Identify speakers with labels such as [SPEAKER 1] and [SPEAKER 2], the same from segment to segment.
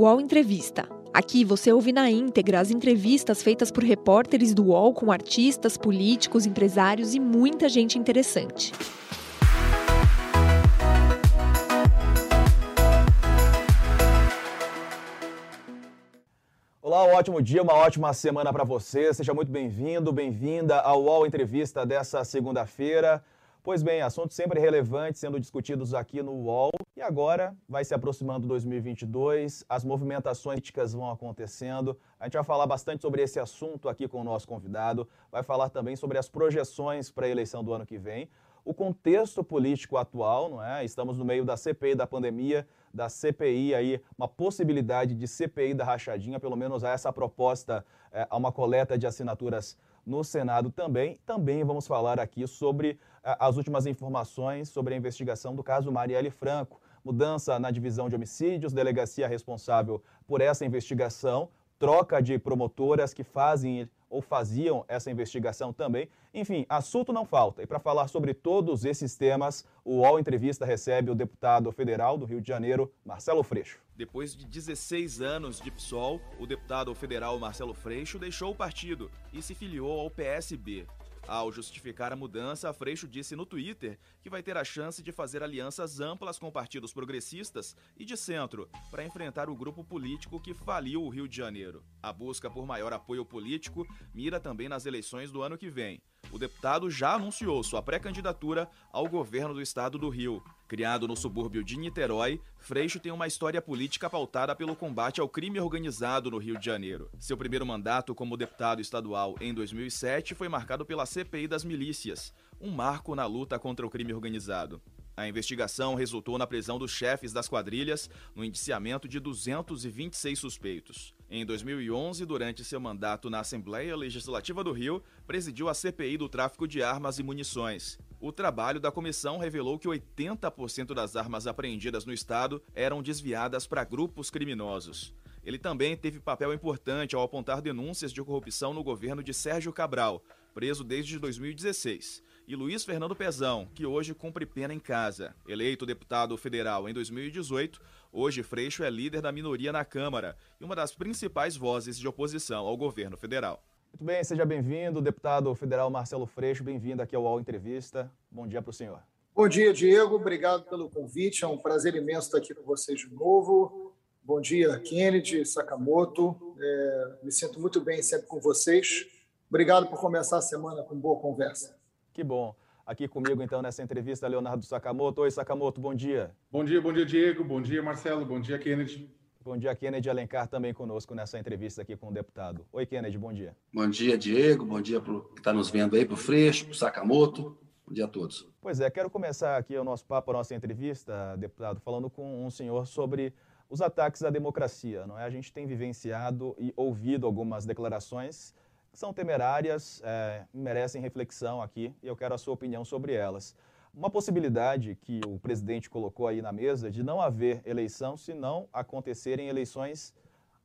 [SPEAKER 1] UOL Entrevista. Aqui você ouve na íntegra as entrevistas feitas por repórteres do UOL com artistas, políticos, empresários e muita gente interessante.
[SPEAKER 2] Olá, um ótimo dia, uma ótima semana para você. Seja muito bem-vindo, bem-vinda ao UOL Entrevista dessa segunda-feira. Pois bem, assuntos sempre relevantes sendo discutidos aqui no UOL. E agora vai se aproximando 2022, as movimentações políticas vão acontecendo. A gente vai falar bastante sobre esse assunto aqui com o nosso convidado. Vai falar também sobre as projeções para a eleição do ano que vem. O contexto político atual, não é? Estamos no meio da CPI da pandemia, da CPI aí, uma possibilidade de CPI da rachadinha, pelo menos essa proposta, é, a uma coleta de assinaturas no Senado também. Também vamos falar aqui sobre as últimas informações sobre a investigação do caso Marielle Franco. Mudança na divisão de homicídios, delegacia responsável por essa investigação, troca de promotoras que fazem ou faziam essa investigação também. Enfim, assunto não falta. E para falar sobre todos esses temas, o UOL Entrevista recebe o deputado federal do Rio de Janeiro, Marcelo Freixo.
[SPEAKER 3] Depois de 16 anos de PSOL, o deputado federal Marcelo Freixo deixou o partido e se filiou ao PSB. Ao justificar a mudança, Freixo disse no Twitter que vai ter a chance de fazer alianças amplas com partidos progressistas e de centro para enfrentar o grupo político que faliu o Rio de Janeiro. A busca por maior apoio político mira também nas eleições do ano que vem. O deputado já anunciou sua pré-candidatura ao governo do estado do Rio. Criado no subúrbio de Niterói, Freixo tem uma história política pautada pelo combate ao crime organizado no Rio de Janeiro. Seu primeiro mandato como deputado estadual em 2007 foi marcado pela CPI das milícias, um marco na luta contra o crime organizado. A investigação resultou na prisão dos chefes das quadrilhas, no indiciamento de 226 suspeitos. Em 2011, durante seu mandato na Assembleia Legislativa do Rio, presidiu a CPI do tráfico de armas e munições. O trabalho da comissão revelou que 80% das armas apreendidas no estado eram desviadas para grupos criminosos. Ele também teve papel importante ao apontar denúncias de corrupção no governo de Sérgio Cabral, preso desde 2016, e Luiz Fernando Pezão, que hoje cumpre pena em casa. Eleito deputado federal em 2018, hoje Freixo é líder da minoria na Câmara e uma das principais vozes de oposição ao governo federal.
[SPEAKER 2] Muito bem, seja bem-vindo, deputado federal Marcelo Freixo, bem-vindo aqui ao UOL Entrevista. Bom dia para o senhor.
[SPEAKER 4] Bom dia, Diego, obrigado pelo convite, é um prazer imenso estar aqui com vocês de novo. Bom dia, Kennedy, Sakamoto, é, me sinto muito bem sempre com vocês. Obrigado por começar a semana com boa conversa.
[SPEAKER 2] Que bom. Aqui comigo, então, nessa entrevista, Leonardo Sakamoto. Oi, Sakamoto, bom dia.
[SPEAKER 5] Bom dia, bom dia, Diego. Bom dia, Marcelo. Bom dia, Kennedy.
[SPEAKER 2] Bom dia, Kennedy Alencar, também conosco nessa entrevista aqui com o deputado. Oi, Kennedy, bom dia.
[SPEAKER 6] Bom dia, Diego. Bom dia para o que está nos vendo aí, para o Freixo, para o Sakamoto. Bom dia a todos.
[SPEAKER 2] Pois é, quero começar aqui o nosso papo, a nossa entrevista, deputado, falando com um senhor sobre os ataques à democracia. Não é? A gente tem vivenciado e ouvido algumas declarações são temerárias, é, merecem reflexão aqui e eu quero a sua opinião sobre elas. Uma possibilidade que o presidente colocou aí na mesa de não haver eleição se não acontecerem eleições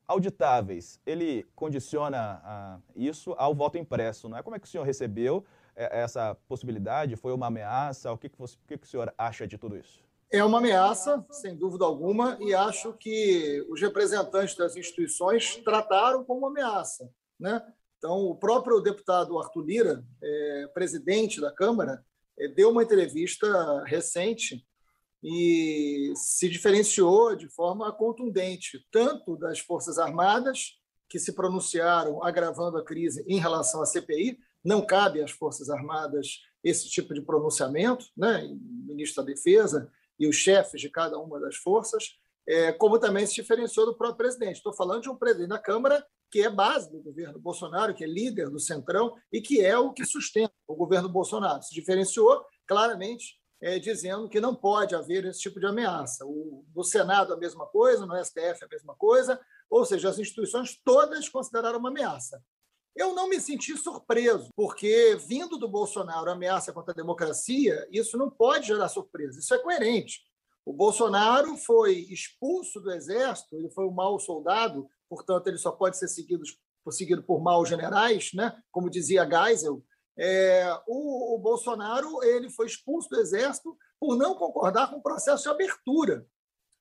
[SPEAKER 2] auditáveis. Ele condiciona a, isso ao voto impresso, não é? Como é que o senhor recebeu é, essa possibilidade? Foi uma ameaça? O que, que, você, o, que, que o senhor acha de tudo isso?
[SPEAKER 4] É uma ameaça, sem dúvida alguma, e acho que os representantes das instituições trataram como uma ameaça. Né? Então, o próprio deputado Arthur Lira, é, presidente da Câmara, é, deu uma entrevista recente e se diferenciou de forma contundente, tanto das Forças Armadas, que se pronunciaram agravando a crise em relação à CPI, não cabe às Forças Armadas esse tipo de pronunciamento, né? o ministro da Defesa e os chefes de cada uma das forças, é, como também se diferenciou do próprio presidente. Estou falando de um presidente da Câmara que é base do governo Bolsonaro, que é líder do Centrão e que é o que sustenta o governo Bolsonaro. Se diferenciou claramente é, dizendo que não pode haver esse tipo de ameaça. O, no Senado, a mesma coisa, no STF, a mesma coisa, ou seja, as instituições todas consideraram uma ameaça. Eu não me senti surpreso, porque vindo do Bolsonaro ameaça contra a democracia, isso não pode gerar surpresa, isso é coerente. O Bolsonaro foi expulso do exército, ele foi um mau soldado, portanto, ele só pode ser seguido, seguido por maus generais, né? como dizia Geisel. É, o, o, Bolsonaro ele foi expulso do exército por não concordar com o processo de abertura.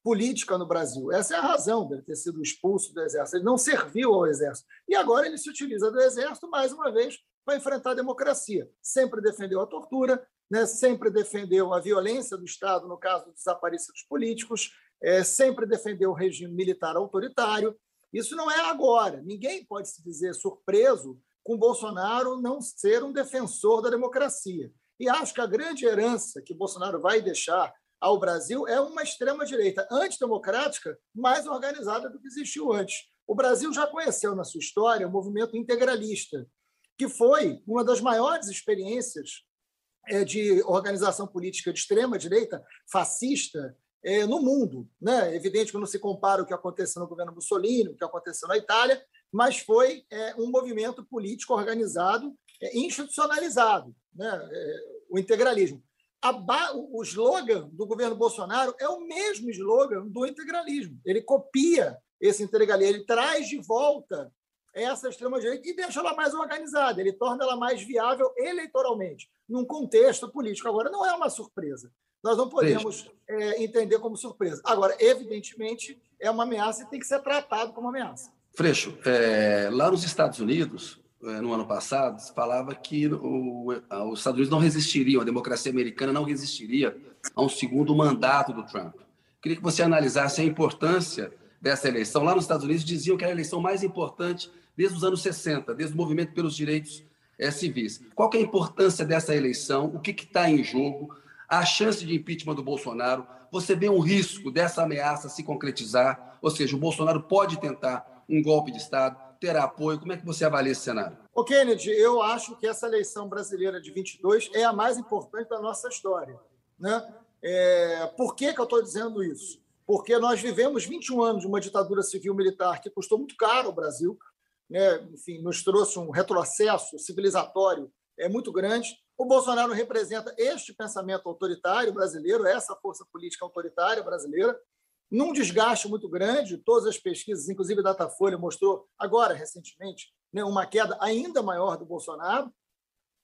[SPEAKER 4] política no Brasil. Essa é a razão dele ter sido expulso do Exército. Ele não serviu ao Exército. E agora ele se utiliza do Exército, mais uma vez, para enfrentar a democracia. Sempre defendeu a tortura, né? sempre defendeu a violência do Estado, no caso dos desaparecidos políticos, é, sempre defendeu o regime militar autoritário. Isso não é agora. Ninguém pode se dizer surpreso com Bolsonaro não ser um defensor da democracia. E acho que a grande herança que Bolsonaro vai deixar ao Brasil é uma extrema-direita antidemocrática mais organizada do que existiu antes. O Brasil já conheceu na sua história o movimento integralista, que foi uma das maiores experiências de organização política de extrema-direita, fascista, é, no mundo. Né? É evidente que não se compara o que aconteceu no governo Mussolini, o que aconteceu na Itália, mas foi um movimento político organizado, institucionalizado, né? o integralismo o slogan do governo Bolsonaro é o mesmo slogan do integralismo. Ele copia esse integralismo, ele traz de volta essa extrema-direita e deixa ela mais organizada, ele torna ela mais viável eleitoralmente, num contexto político. Agora, não é uma surpresa. Nós não podemos é, entender como surpresa. Agora, evidentemente, é uma ameaça e tem que ser tratado como ameaça.
[SPEAKER 6] Freixo, é, lá nos Estados Unidos, eh, no ano passado, falava que o, os Estados Unidos não resistiriam, a democracia americana não resistiria a um segundo mandato do Trump. Queria que você analisasse a importância dessa eleição. Lá nos Estados Unidos diziam que era a eleição mais importante desde os anos 60, desde o movimento pelos direitos é, civis. Qual é a importância dessa eleição? O que está em jogo? A chance de impeachment do Bolsonaro? Você vê um risco dessa ameaça se concretizar? Ou seja, o Bolsonaro pode tentar um golpe de Estado? terá apoio? Como é que você avalia esse cenário?
[SPEAKER 4] O Kennedy, eu acho que essa eleição brasileira de 22 é a mais importante da nossa história. Né? É... Por que, que eu estou dizendo isso? Porque nós vivemos 21 anos de uma ditadura civil-militar que custou muito caro ao Brasil, né? enfim, nos trouxe um retrocesso civilizatório é muito grande. O Bolsonaro representa este pensamento autoritário brasileiro, essa força política autoritária brasileira, num desgaste muito grande. Todas as pesquisas, inclusive a Datafolha, mostrou agora, recentemente, né, uma queda ainda maior do Bolsonaro,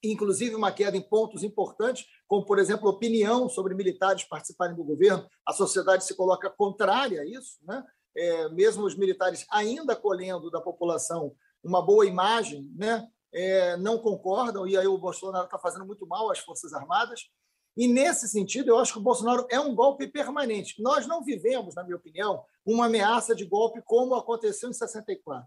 [SPEAKER 4] inclusive uma queda em pontos importantes, como, por exemplo, opinião sobre militares participarem do governo. A sociedade se coloca contrária a isso, né? É, mesmo os militares ainda colhendo da população uma boa imagem, né? É, não concordam, e aí o Bolsonaro está fazendo muito mal às Forças Armadas. E, nesse sentido, eu acho que o Bolsonaro é um golpe permanente. Nós não vivemos, na minha opinião, uma ameaça de golpe como aconteceu em 64.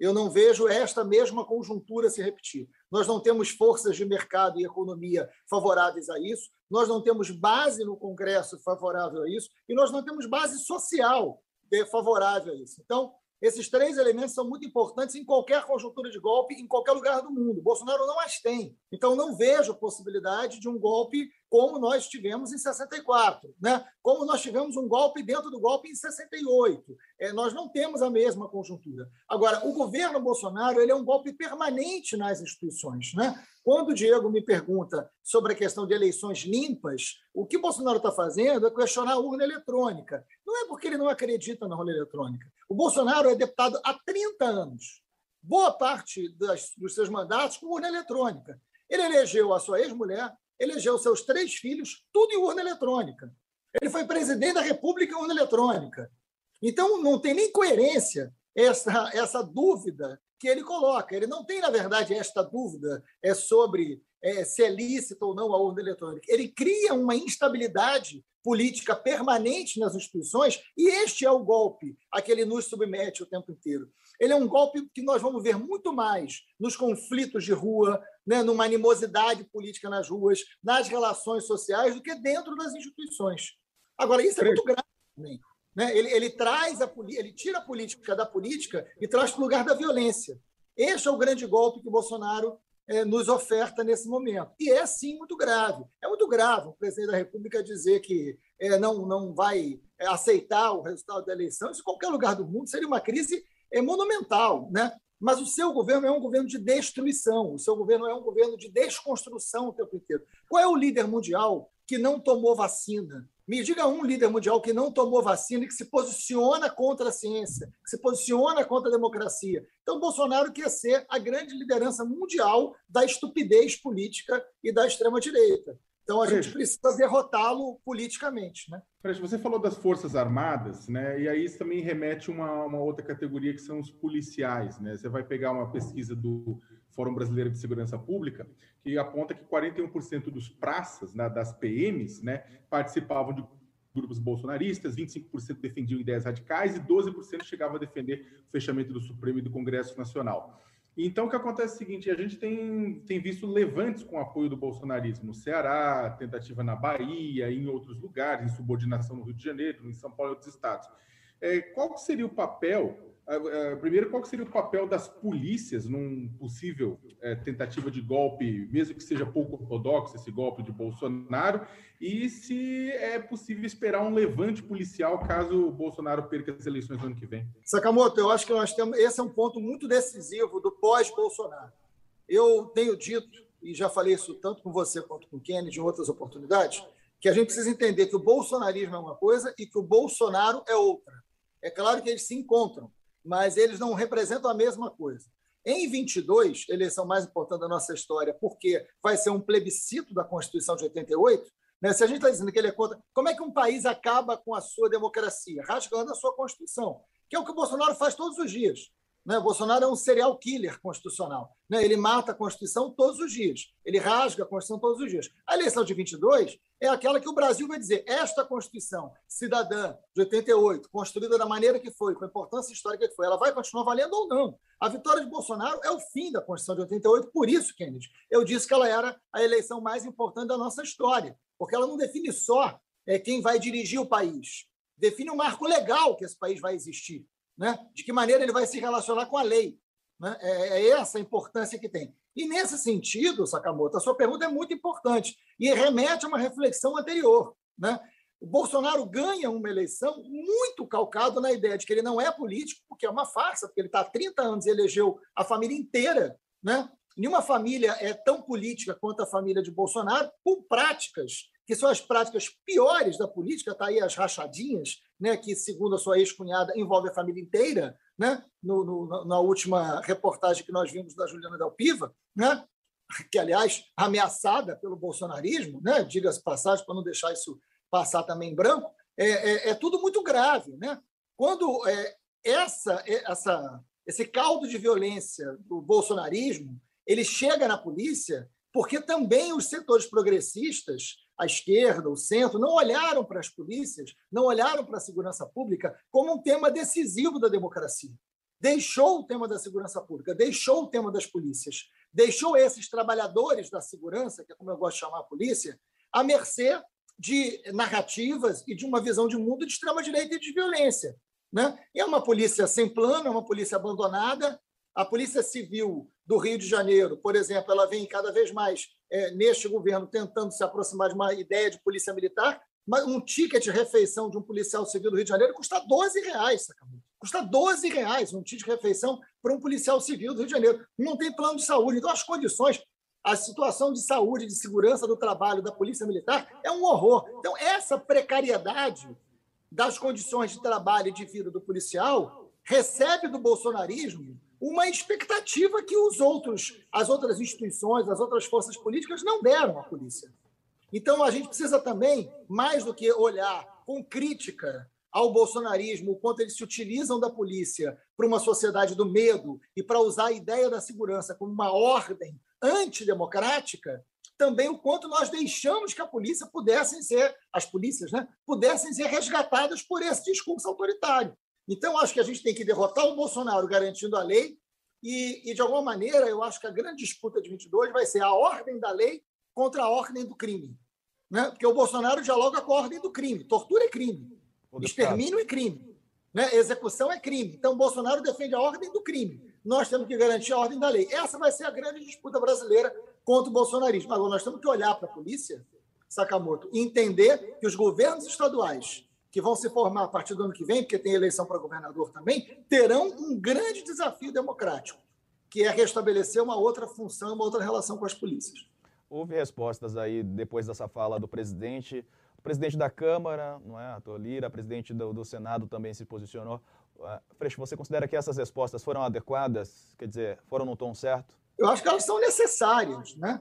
[SPEAKER 4] Eu não vejo esta mesma conjuntura se repetir. Nós não temos forças de mercado e economia favoráveis a isso, nós não temos base no Congresso favorável a isso, e nós não temos base social favorável a isso. Então, esses três elementos são muito importantes em qualquer conjuntura de golpe, em qualquer lugar do mundo. Bolsonaro não as tem. Então, não vejo possibilidade de um golpe como nós tivemos em 64, né? como nós tivemos um golpe dentro do golpe em 68. É, nós não temos a mesma conjuntura. Agora, o governo Bolsonaro ele é um golpe permanente nas instituições. Né? Quando o Diego me pergunta sobre a questão de eleições limpas, o que Bolsonaro está fazendo é questionar a urna eletrônica. Não é porque ele não acredita na urna eletrônica. O Bolsonaro é deputado há 30 anos. Boa parte das, dos seus mandatos com urna eletrônica. Ele elegeu a sua ex-mulher, elegeu seus três filhos, tudo em urna eletrônica. Ele foi presidente da República em urna eletrônica. Então, não tem nem coerência essa, essa dúvida que ele coloca. Ele não tem, na verdade, esta dúvida é sobre é, se é lícita ou não a urna eletrônica. Ele cria uma instabilidade política permanente nas instituições e este é o golpe a que ele nos submete o tempo inteiro. Ele é um golpe que nós vamos ver muito mais nos conflitos de rua, né, numa animosidade política nas ruas, nas relações sociais, do que dentro das instituições. Agora, isso é muito grave também. Né? Ele, ele traz a ele tira a política da política e traz para o lugar da violência. Este é o grande golpe que o Bolsonaro nos oferta nesse momento. E é, sim, muito grave. É muito grave o presidente da República dizer que é, não, não vai é, aceitar o resultado da eleição. Isso em qualquer lugar do mundo seria uma crise é, monumental. Né? Mas o seu governo é um governo de destruição, o seu governo é um governo de desconstrução o tempo inteiro. Qual é o líder mundial que não tomou vacina? Me diga um líder mundial que não tomou vacina e que se posiciona contra a ciência, que se posiciona contra a democracia. Então, Bolsonaro quer ser a grande liderança mundial da estupidez política e da extrema-direita. Então a gente precisa derrotá-lo politicamente. Né?
[SPEAKER 5] Freixo, você falou das Forças Armadas, né? e aí isso também remete a uma, uma outra categoria que são os policiais. Né? Você vai pegar uma pesquisa do Fórum Brasileiro de Segurança Pública, que aponta que 41% dos praças, né, das PMs, né, participavam de grupos bolsonaristas, 25% defendiam ideias radicais e 12% chegavam a defender o fechamento do Supremo e do Congresso Nacional. Então, o que acontece é o seguinte: a gente tem, tem visto levantes com apoio do bolsonarismo no Ceará, tentativa na Bahia, em outros lugares, insubordinação no Rio de Janeiro, em São Paulo e outros estados. É, qual seria o papel primeiro, qual seria o papel das polícias num possível é, tentativa de golpe, mesmo que seja pouco ortodoxo esse golpe de Bolsonaro, e se é possível esperar um levante policial caso Bolsonaro perca as eleições no ano que vem?
[SPEAKER 4] Sakamoto, eu acho que nós temos esse é um ponto muito decisivo do pós-Bolsonaro. Eu tenho dito e já falei isso tanto com você quanto com o Kennedy em outras oportunidades, que a gente precisa entender que o bolsonarismo é uma coisa e que o Bolsonaro é outra. É claro que eles se encontram, mas eles não representam a mesma coisa. Em 22, eleição mais importante da nossa história, porque vai ser um plebiscito da Constituição de 88, né? se a gente está dizendo que ele é contra, como é que um país acaba com a sua democracia? Rasgando a sua Constituição, que é o que o Bolsonaro faz todos os dias. Né? Bolsonaro é um serial killer constitucional. Né? Ele mata a Constituição todos os dias. Ele rasga a Constituição todos os dias. A eleição de 22 é aquela que o Brasil vai dizer: esta Constituição cidadã de 88, construída da maneira que foi, com a importância histórica que foi, ela vai continuar valendo ou não? A vitória de Bolsonaro é o fim da Constituição de 88, por isso, Kennedy, eu disse que ela era a eleição mais importante da nossa história, porque ela não define só é, quem vai dirigir o país, define o marco legal que esse país vai existir né? de que maneira ele vai se relacionar com a lei. Né? É, é essa a importância que tem. E nesse sentido, Sakamoto, a sua pergunta é muito importante e remete a uma reflexão anterior. Né? O Bolsonaro ganha uma eleição muito calcado na ideia de que ele não é político, porque é uma farsa, porque ele está há 30 anos e elegeu a família inteira. Né? Nenhuma família é tão política quanto a família de Bolsonaro, com práticas que são as práticas piores da política, está aí as rachadinhas, né, que, segundo a sua ex-cunhada, envolve a família inteira, né, no, no, na última reportagem que nós vimos da Juliana Del Piva, né, que, aliás, ameaçada pelo bolsonarismo, né, diga-se passagem, para não deixar isso passar também em branco, é, é, é tudo muito grave. Né? Quando é, essa, é, essa, esse caldo de violência do bolsonarismo ele chega na polícia porque também os setores progressistas a esquerda, o centro, não olharam para as polícias, não olharam para a segurança pública como um tema decisivo da democracia. Deixou o tema da segurança pública, deixou o tema das polícias, deixou esses trabalhadores da segurança, que é como eu gosto de chamar a polícia, à mercê de narrativas e de uma visão de mundo de extrema-direita e de violência. Né? E é uma polícia sem plano, é uma polícia abandonada. A Polícia Civil do Rio de Janeiro, por exemplo, ela vem cada vez mais é, neste governo tentando se aproximar de uma ideia de polícia militar, mas um ticket de refeição de um policial civil do Rio de Janeiro custa 12 reais, sacamente. Custa 12 reais um ticket de refeição para um policial civil do Rio de Janeiro. Não tem plano de saúde. Então, as condições, a situação de saúde, de segurança do trabalho da Polícia Militar é um horror. Então, essa precariedade das condições de trabalho e de vida do policial recebe do bolsonarismo uma expectativa que os outros, as outras instituições, as outras forças políticas não deram à polícia. Então a gente precisa também, mais do que olhar com crítica ao bolsonarismo, o quanto eles se utilizam da polícia para uma sociedade do medo e para usar a ideia da segurança como uma ordem antidemocrática, também o quanto nós deixamos que a polícia pudessem ser, as polícias, né, pudessem ser resgatadas por esse discurso autoritário. Então, acho que a gente tem que derrotar o Bolsonaro garantindo a lei e, e, de alguma maneira, eu acho que a grande disputa de 22 vai ser a ordem da lei contra a ordem do crime. Né? Porque o Bolsonaro dialoga com a ordem do crime. Tortura é crime. Extermínio é crime. Né? Execução é crime. Então, o Bolsonaro defende a ordem do crime. Nós temos que garantir a ordem da lei. Essa vai ser a grande disputa brasileira contra o bolsonarismo. Agora, nós temos que olhar para a polícia, Sakamoto, e entender que os governos estaduais que vão se formar a partir do ano que vem, porque tem eleição para governador também, terão um grande desafio democrático, que é restabelecer uma outra função, uma outra relação com as polícias.
[SPEAKER 2] Houve respostas aí depois dessa fala do presidente. O presidente da Câmara, não é, a Tolira, a presidente do, do Senado também se posicionou. Uh, Freixo, você considera que essas respostas foram adequadas? Quer dizer, foram no tom certo?
[SPEAKER 4] Eu acho que elas são necessárias, né?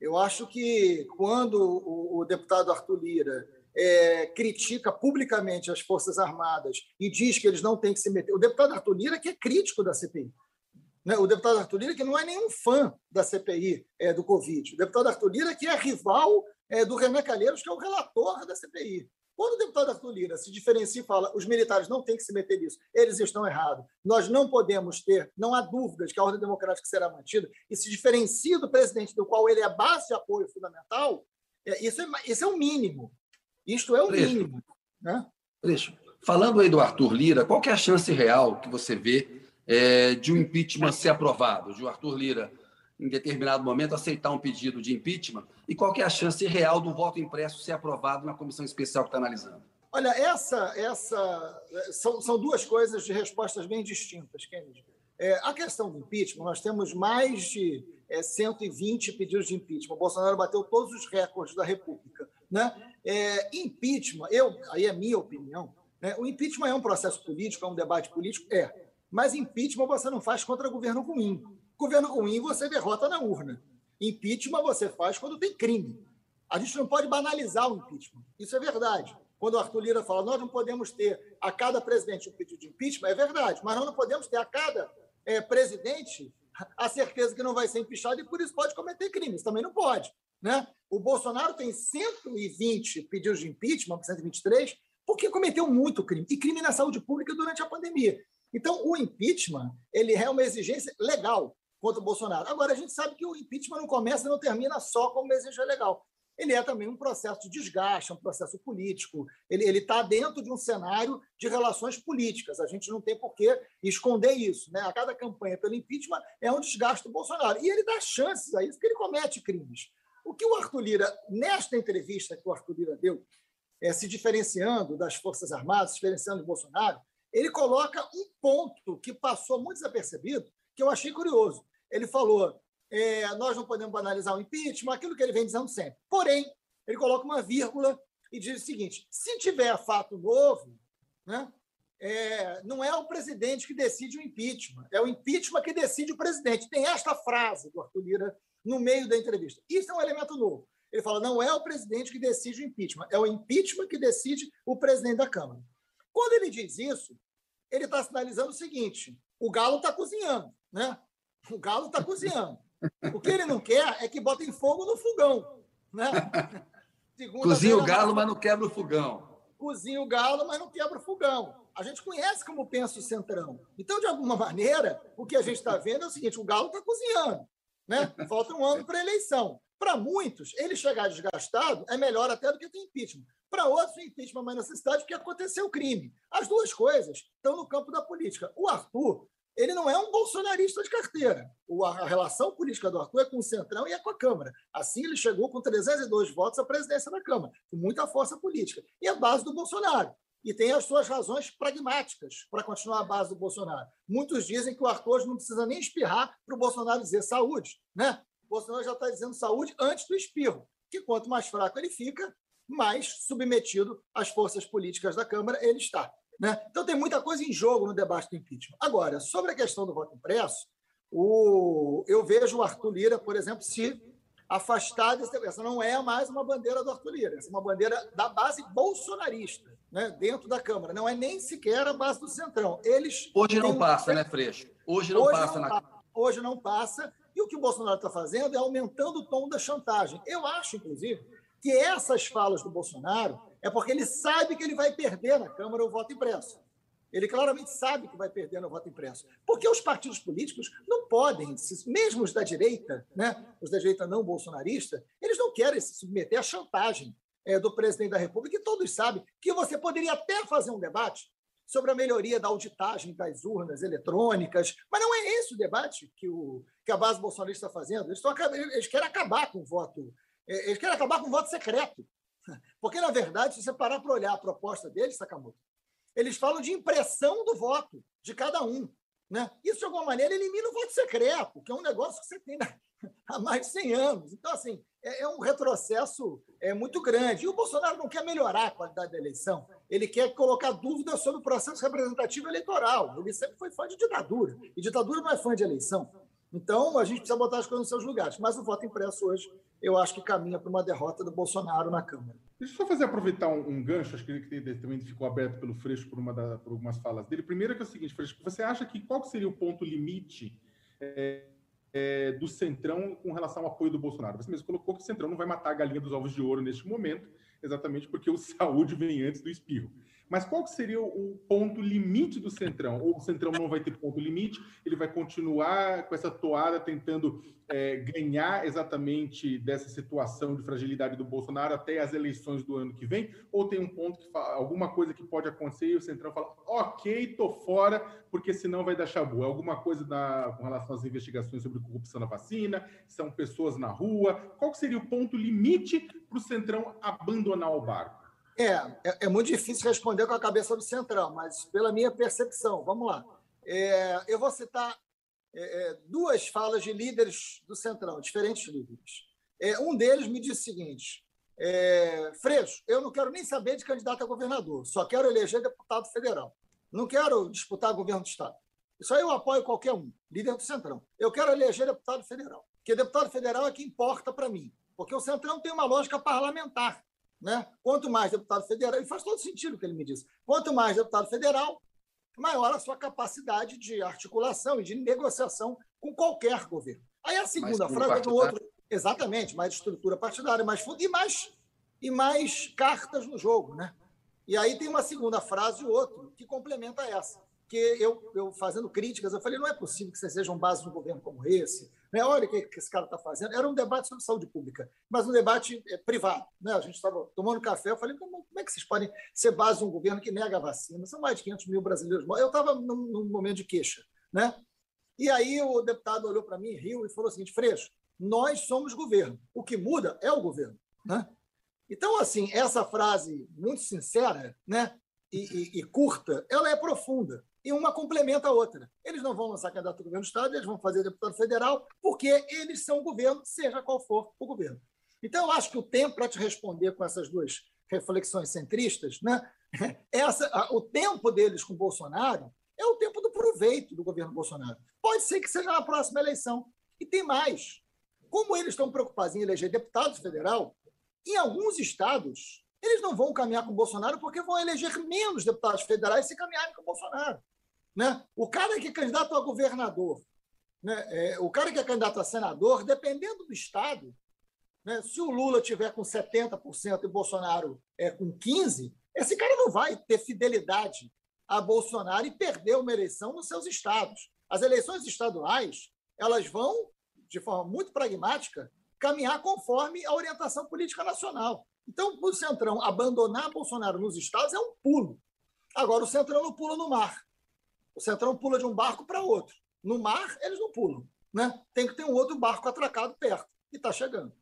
[SPEAKER 4] Eu acho que quando o, o deputado Arthur Lira é, critica publicamente as Forças Armadas e diz que eles não têm que se meter. O deputado Arthur Lira, que é crítico da CPI. Né? O deputado Arthur Lira, que não é nenhum fã da CPI é, do Covid. O deputado Arthur Lira, que é rival é, do Renan Calheiros, que é o relator da CPI. Quando o deputado Arthur Lira se diferencia e fala os militares não têm que se meter nisso, eles estão errados, nós não podemos ter, não há dúvidas que a ordem democrática será mantida, e se diferencia do presidente, do qual ele é base de apoio fundamental, é, isso, é, isso é o mínimo. Isto é o Freixo, mínimo. Né?
[SPEAKER 6] Freixo, falando aí do Arthur Lira, qual é a chance real que você vê é, de um impeachment ser aprovado, de o Arthur Lira, em determinado momento, aceitar um pedido de impeachment? E qual é a chance real do voto impresso ser aprovado na comissão especial que está analisando?
[SPEAKER 4] Olha, essa, essa são, são duas coisas de respostas bem distintas, Kennedy. É, a questão do impeachment, nós temos mais de é, 120 pedidos de impeachment. O Bolsonaro bateu todos os recordes da República. Né? É, impeachment, eu, aí é minha opinião, né? o impeachment é um processo político, é um debate político? É. Mas impeachment você não faz contra governo ruim. Governo ruim você derrota na urna. Impeachment você faz quando tem crime. A gente não pode banalizar o impeachment. Isso é verdade. Quando o Arthur Lira fala, nós não podemos ter a cada presidente um pedido de impeachment, é verdade. Mas nós não podemos ter a cada é, presidente a certeza que não vai ser empichado e por isso pode cometer crimes. Também não pode. Né? O Bolsonaro tem 120 pedidos de impeachment, 123, porque cometeu muito crime, e crime na saúde pública durante a pandemia. Então, o impeachment ele é uma exigência legal contra o Bolsonaro. Agora, a gente sabe que o impeachment não começa e não termina só como uma exigência legal. Ele é também um processo de desgaste, um processo político. Ele está dentro de um cenário de relações políticas. A gente não tem por que esconder isso. Né? A cada campanha pelo impeachment é um desgaste do Bolsonaro. E ele dá chances a isso, porque ele comete crimes. O que o Arthur Lira, nesta entrevista que o Arthur Lira deu, é, se diferenciando das Forças Armadas, se diferenciando do Bolsonaro, ele coloca um ponto que passou muito desapercebido, que eu achei curioso. Ele falou: é, nós não podemos banalizar o impeachment, aquilo que ele vem dizendo sempre. Porém, ele coloca uma vírgula e diz o seguinte: se tiver fato novo, né, é, não é o presidente que decide o impeachment, é o impeachment que decide o presidente. Tem esta frase do Arthur Lira no meio da entrevista. Isso é um elemento novo. Ele fala: não é o presidente que decide o impeachment, é o impeachment que decide o presidente da Câmara. Quando ele diz isso, ele está sinalizando o seguinte: o galo está cozinhando, né? O galo está cozinhando. O que ele não quer é que botem fogo no fogão, né?
[SPEAKER 6] Cozinha o galo, mas não quebra o fogão.
[SPEAKER 4] Cozinha o galo, mas não quebra o fogão. A gente conhece como pensa o Centrão. Então, de alguma maneira, o que a gente está vendo é o seguinte: o galo está cozinhando. Né? Falta um ano para a eleição. Para muitos, ele chegar desgastado é melhor até do que ter impeachment. Para outros, o impeachment é mais necessidade porque aconteceu crime. As duas coisas estão no campo da política. O Arthur, ele não é um bolsonarista de carteira. A relação política do Arthur é com o Centrão e é com a Câmara. Assim, ele chegou com 302 votos à presidência da Câmara, com muita força política. E é base do Bolsonaro e tem as suas razões pragmáticas para continuar a base do Bolsonaro. Muitos dizem que o Arthur não precisa nem espirrar para o Bolsonaro dizer saúde. Né? O Bolsonaro já está dizendo saúde antes do espirro, que quanto mais fraco ele fica, mais submetido às forças políticas da Câmara ele está. Né? Então tem muita coisa em jogo no debate do impeachment. Agora, sobre a questão do voto impresso, o... eu vejo o Arthur Lira, por exemplo, se afastar desse... Essa não é mais uma bandeira do Arthur Lira, essa é uma bandeira da base bolsonarista né, dentro da Câmara. Não é nem sequer a base do Centrão. Eles
[SPEAKER 6] Hoje não passa, um... né, Freixo? Hoje não Hoje passa não na
[SPEAKER 4] Hoje não passa. E o que o Bolsonaro está fazendo é aumentando o tom da chantagem. Eu acho, inclusive, que essas falas do Bolsonaro é porque ele sabe que ele vai perder na Câmara o voto impresso. Ele claramente sabe que vai perder no voto impresso. Porque os partidos políticos não podem, mesmo os da direita, né, os da direita não bolsonarista, eles não querem se submeter à chantagem é, do presidente da República, e todos sabem que você poderia até fazer um debate sobre a melhoria da auditagem das urnas eletrônicas, mas não é esse o debate que, o, que a base bolsonarista está fazendo. Eles, eles querem acabar com o voto, é, eles querem acabar com o voto secreto. Porque, na verdade, se você parar para olhar a proposta deles, Sakamoto, eles falam de impressão do voto de cada um. Né? Isso, de alguma maneira, elimina o voto secreto, que é um negócio que você tem há mais de 100 anos. Então, assim, é, é, um retrocesso é, muito grande. E o Bolsonaro não quer melhorar a qualidade da eleição, ele quer colocar dúvidas sobre o processo representativo eleitoral. Ele sempre foi fã de ditadura, e ditadura não é fã de eleição. Então, a gente precisa botar as coisas nos seus lugares. Mas o voto impresso hoje, eu acho que caminha para uma derrota do Bolsonaro na Câmara.
[SPEAKER 5] Deixa eu só fazer aproveitar um, um gancho, acho que ele também ficou aberto pelo Freixo por, uma da, por algumas falas dele. Primeiro que é o seguinte, Freixo, você acha que qual seria o ponto limite é, é, do Centrão com relação ao apoio do Bolsonaro? Você mesmo colocou que o Centrão não vai matar a galinha dos ovos de ouro neste momento, exatamente porque o saúde vem antes do espirro. Mas qual seria o ponto limite do Centrão? Ou o Centrão não vai ter ponto limite, ele vai continuar com essa toada tentando é, ganhar exatamente dessa situação de fragilidade do Bolsonaro até as eleições do ano que vem? Ou tem um ponto que fala, alguma coisa que pode acontecer e o Centrão fala, ok, tô fora, porque senão vai dar chabu? Alguma coisa com relação às investigações sobre corrupção na vacina? São pessoas na rua? Qual seria o ponto limite para o Centrão abandonar o barco?
[SPEAKER 4] É, é, é, muito difícil responder com a cabeça do Centrão, mas pela minha percepção, vamos lá. É, eu vou citar é, é duas falas de líderes do Centrão, diferentes líderes. É, um deles me disse o seguinte: é, Freixo, eu não quero nem saber de candidato a governador, só quero eleger deputado federal. Não quero disputar governo do Estado. Isso aí eu apoio qualquer um, líder do Centrão. Eu quero eleger deputado federal, porque deputado federal é que importa para mim, porque o Centrão tem uma lógica parlamentar. Né? Quanto mais deputado federal, e faz todo sentido o que ele me disse, quanto mais deputado federal, maior a sua capacidade de articulação e de negociação com qualquer governo. Aí a segunda frase do outro, exatamente, mais estrutura partidária, mais fundo e mais, e mais cartas no jogo. Né? E aí tem uma segunda frase, o outro, que complementa essa que eu, eu fazendo críticas, eu falei, não é possível que vocês sejam base de um governo como esse. Né? Olha o que, esse cara está fazendo. Era um debate sobre saúde pública, mas um debate é, privado. Né? A gente estava tomando café, eu falei, como, como, é que vocês podem ser base de um governo que nega a vacina? São mais de 500 mil brasileiros mortos. Eu estava num, num, momento de queixa. Né? E aí o deputado olhou para mim, riu e falou o seguinte, Freixo, nós somos governo. O que muda é o governo. Né? Então, assim, essa frase muito sincera né, e, e, e curta, ela é profunda e uma complementa a outra. Eles não vão lançar candidato ao governo do Estado, eles vão fazer deputado federal, porque eles são o governo, seja qual for o governo. Então, eu acho que o tempo para te responder com essas duas reflexões centristas, né? Essa, o tempo deles com Bolsonaro é o tempo do proveito do governo Bolsonaro. Pode ser que seja na próxima eleição. E tem mais. Como eles estão preocupados em eleger deputado federal, em alguns estados, eles não vão caminhar com Bolsonaro porque vão eleger menos deputados federais se caminharem com Bolsonaro. Né? O cara que é candidato a governador, né? É, o cara que é candidato a senador, dependendo do estado, né? se o Lula tiver com 70% e Bolsonaro é com 15%, esse cara não vai ter fidelidade a Bolsonaro e perder uma eleição nos seus estados. As eleições estaduais elas vão, de forma muito pragmática, caminhar conforme a orientação política nacional. Então, o Centrão abandonar Bolsonaro nos estados é um pulo. Agora, o Centrão não pula no mar. O Centrão pula de um barco para outro. No mar, eles não pulam. Né? Tem que ter um outro barco atracado perto. E está chegando.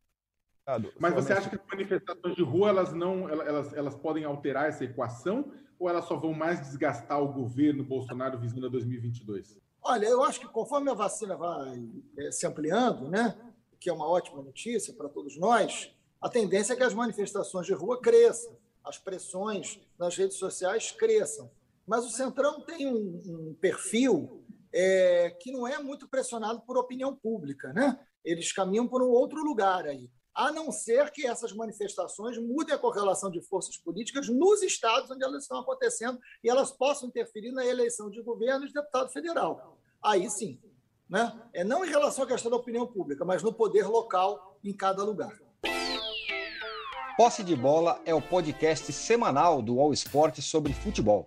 [SPEAKER 5] Mas você acha que as manifestações de rua elas não elas, elas podem alterar essa equação ou elas só vão mais desgastar o governo Bolsonaro visando a 2022?
[SPEAKER 4] Olha, eu acho que conforme a vacina vai é, se ampliando, né, que é uma ótima notícia para todos nós, a tendência é que as manifestações de rua cresçam, as pressões nas redes sociais cresçam. Mas o Centrão tem um, um perfil é, que não é muito pressionado por opinião pública, né? Eles caminham por um outro lugar aí. A não ser que essas manifestações mudem a correlação de forças políticas nos estados onde elas estão acontecendo e elas possam interferir na eleição de governo e de deputado federal. Aí sim. Né? É não em relação à questão da opinião pública, mas no poder local em cada lugar.
[SPEAKER 7] Posse de Bola é o podcast semanal do All Sport sobre futebol.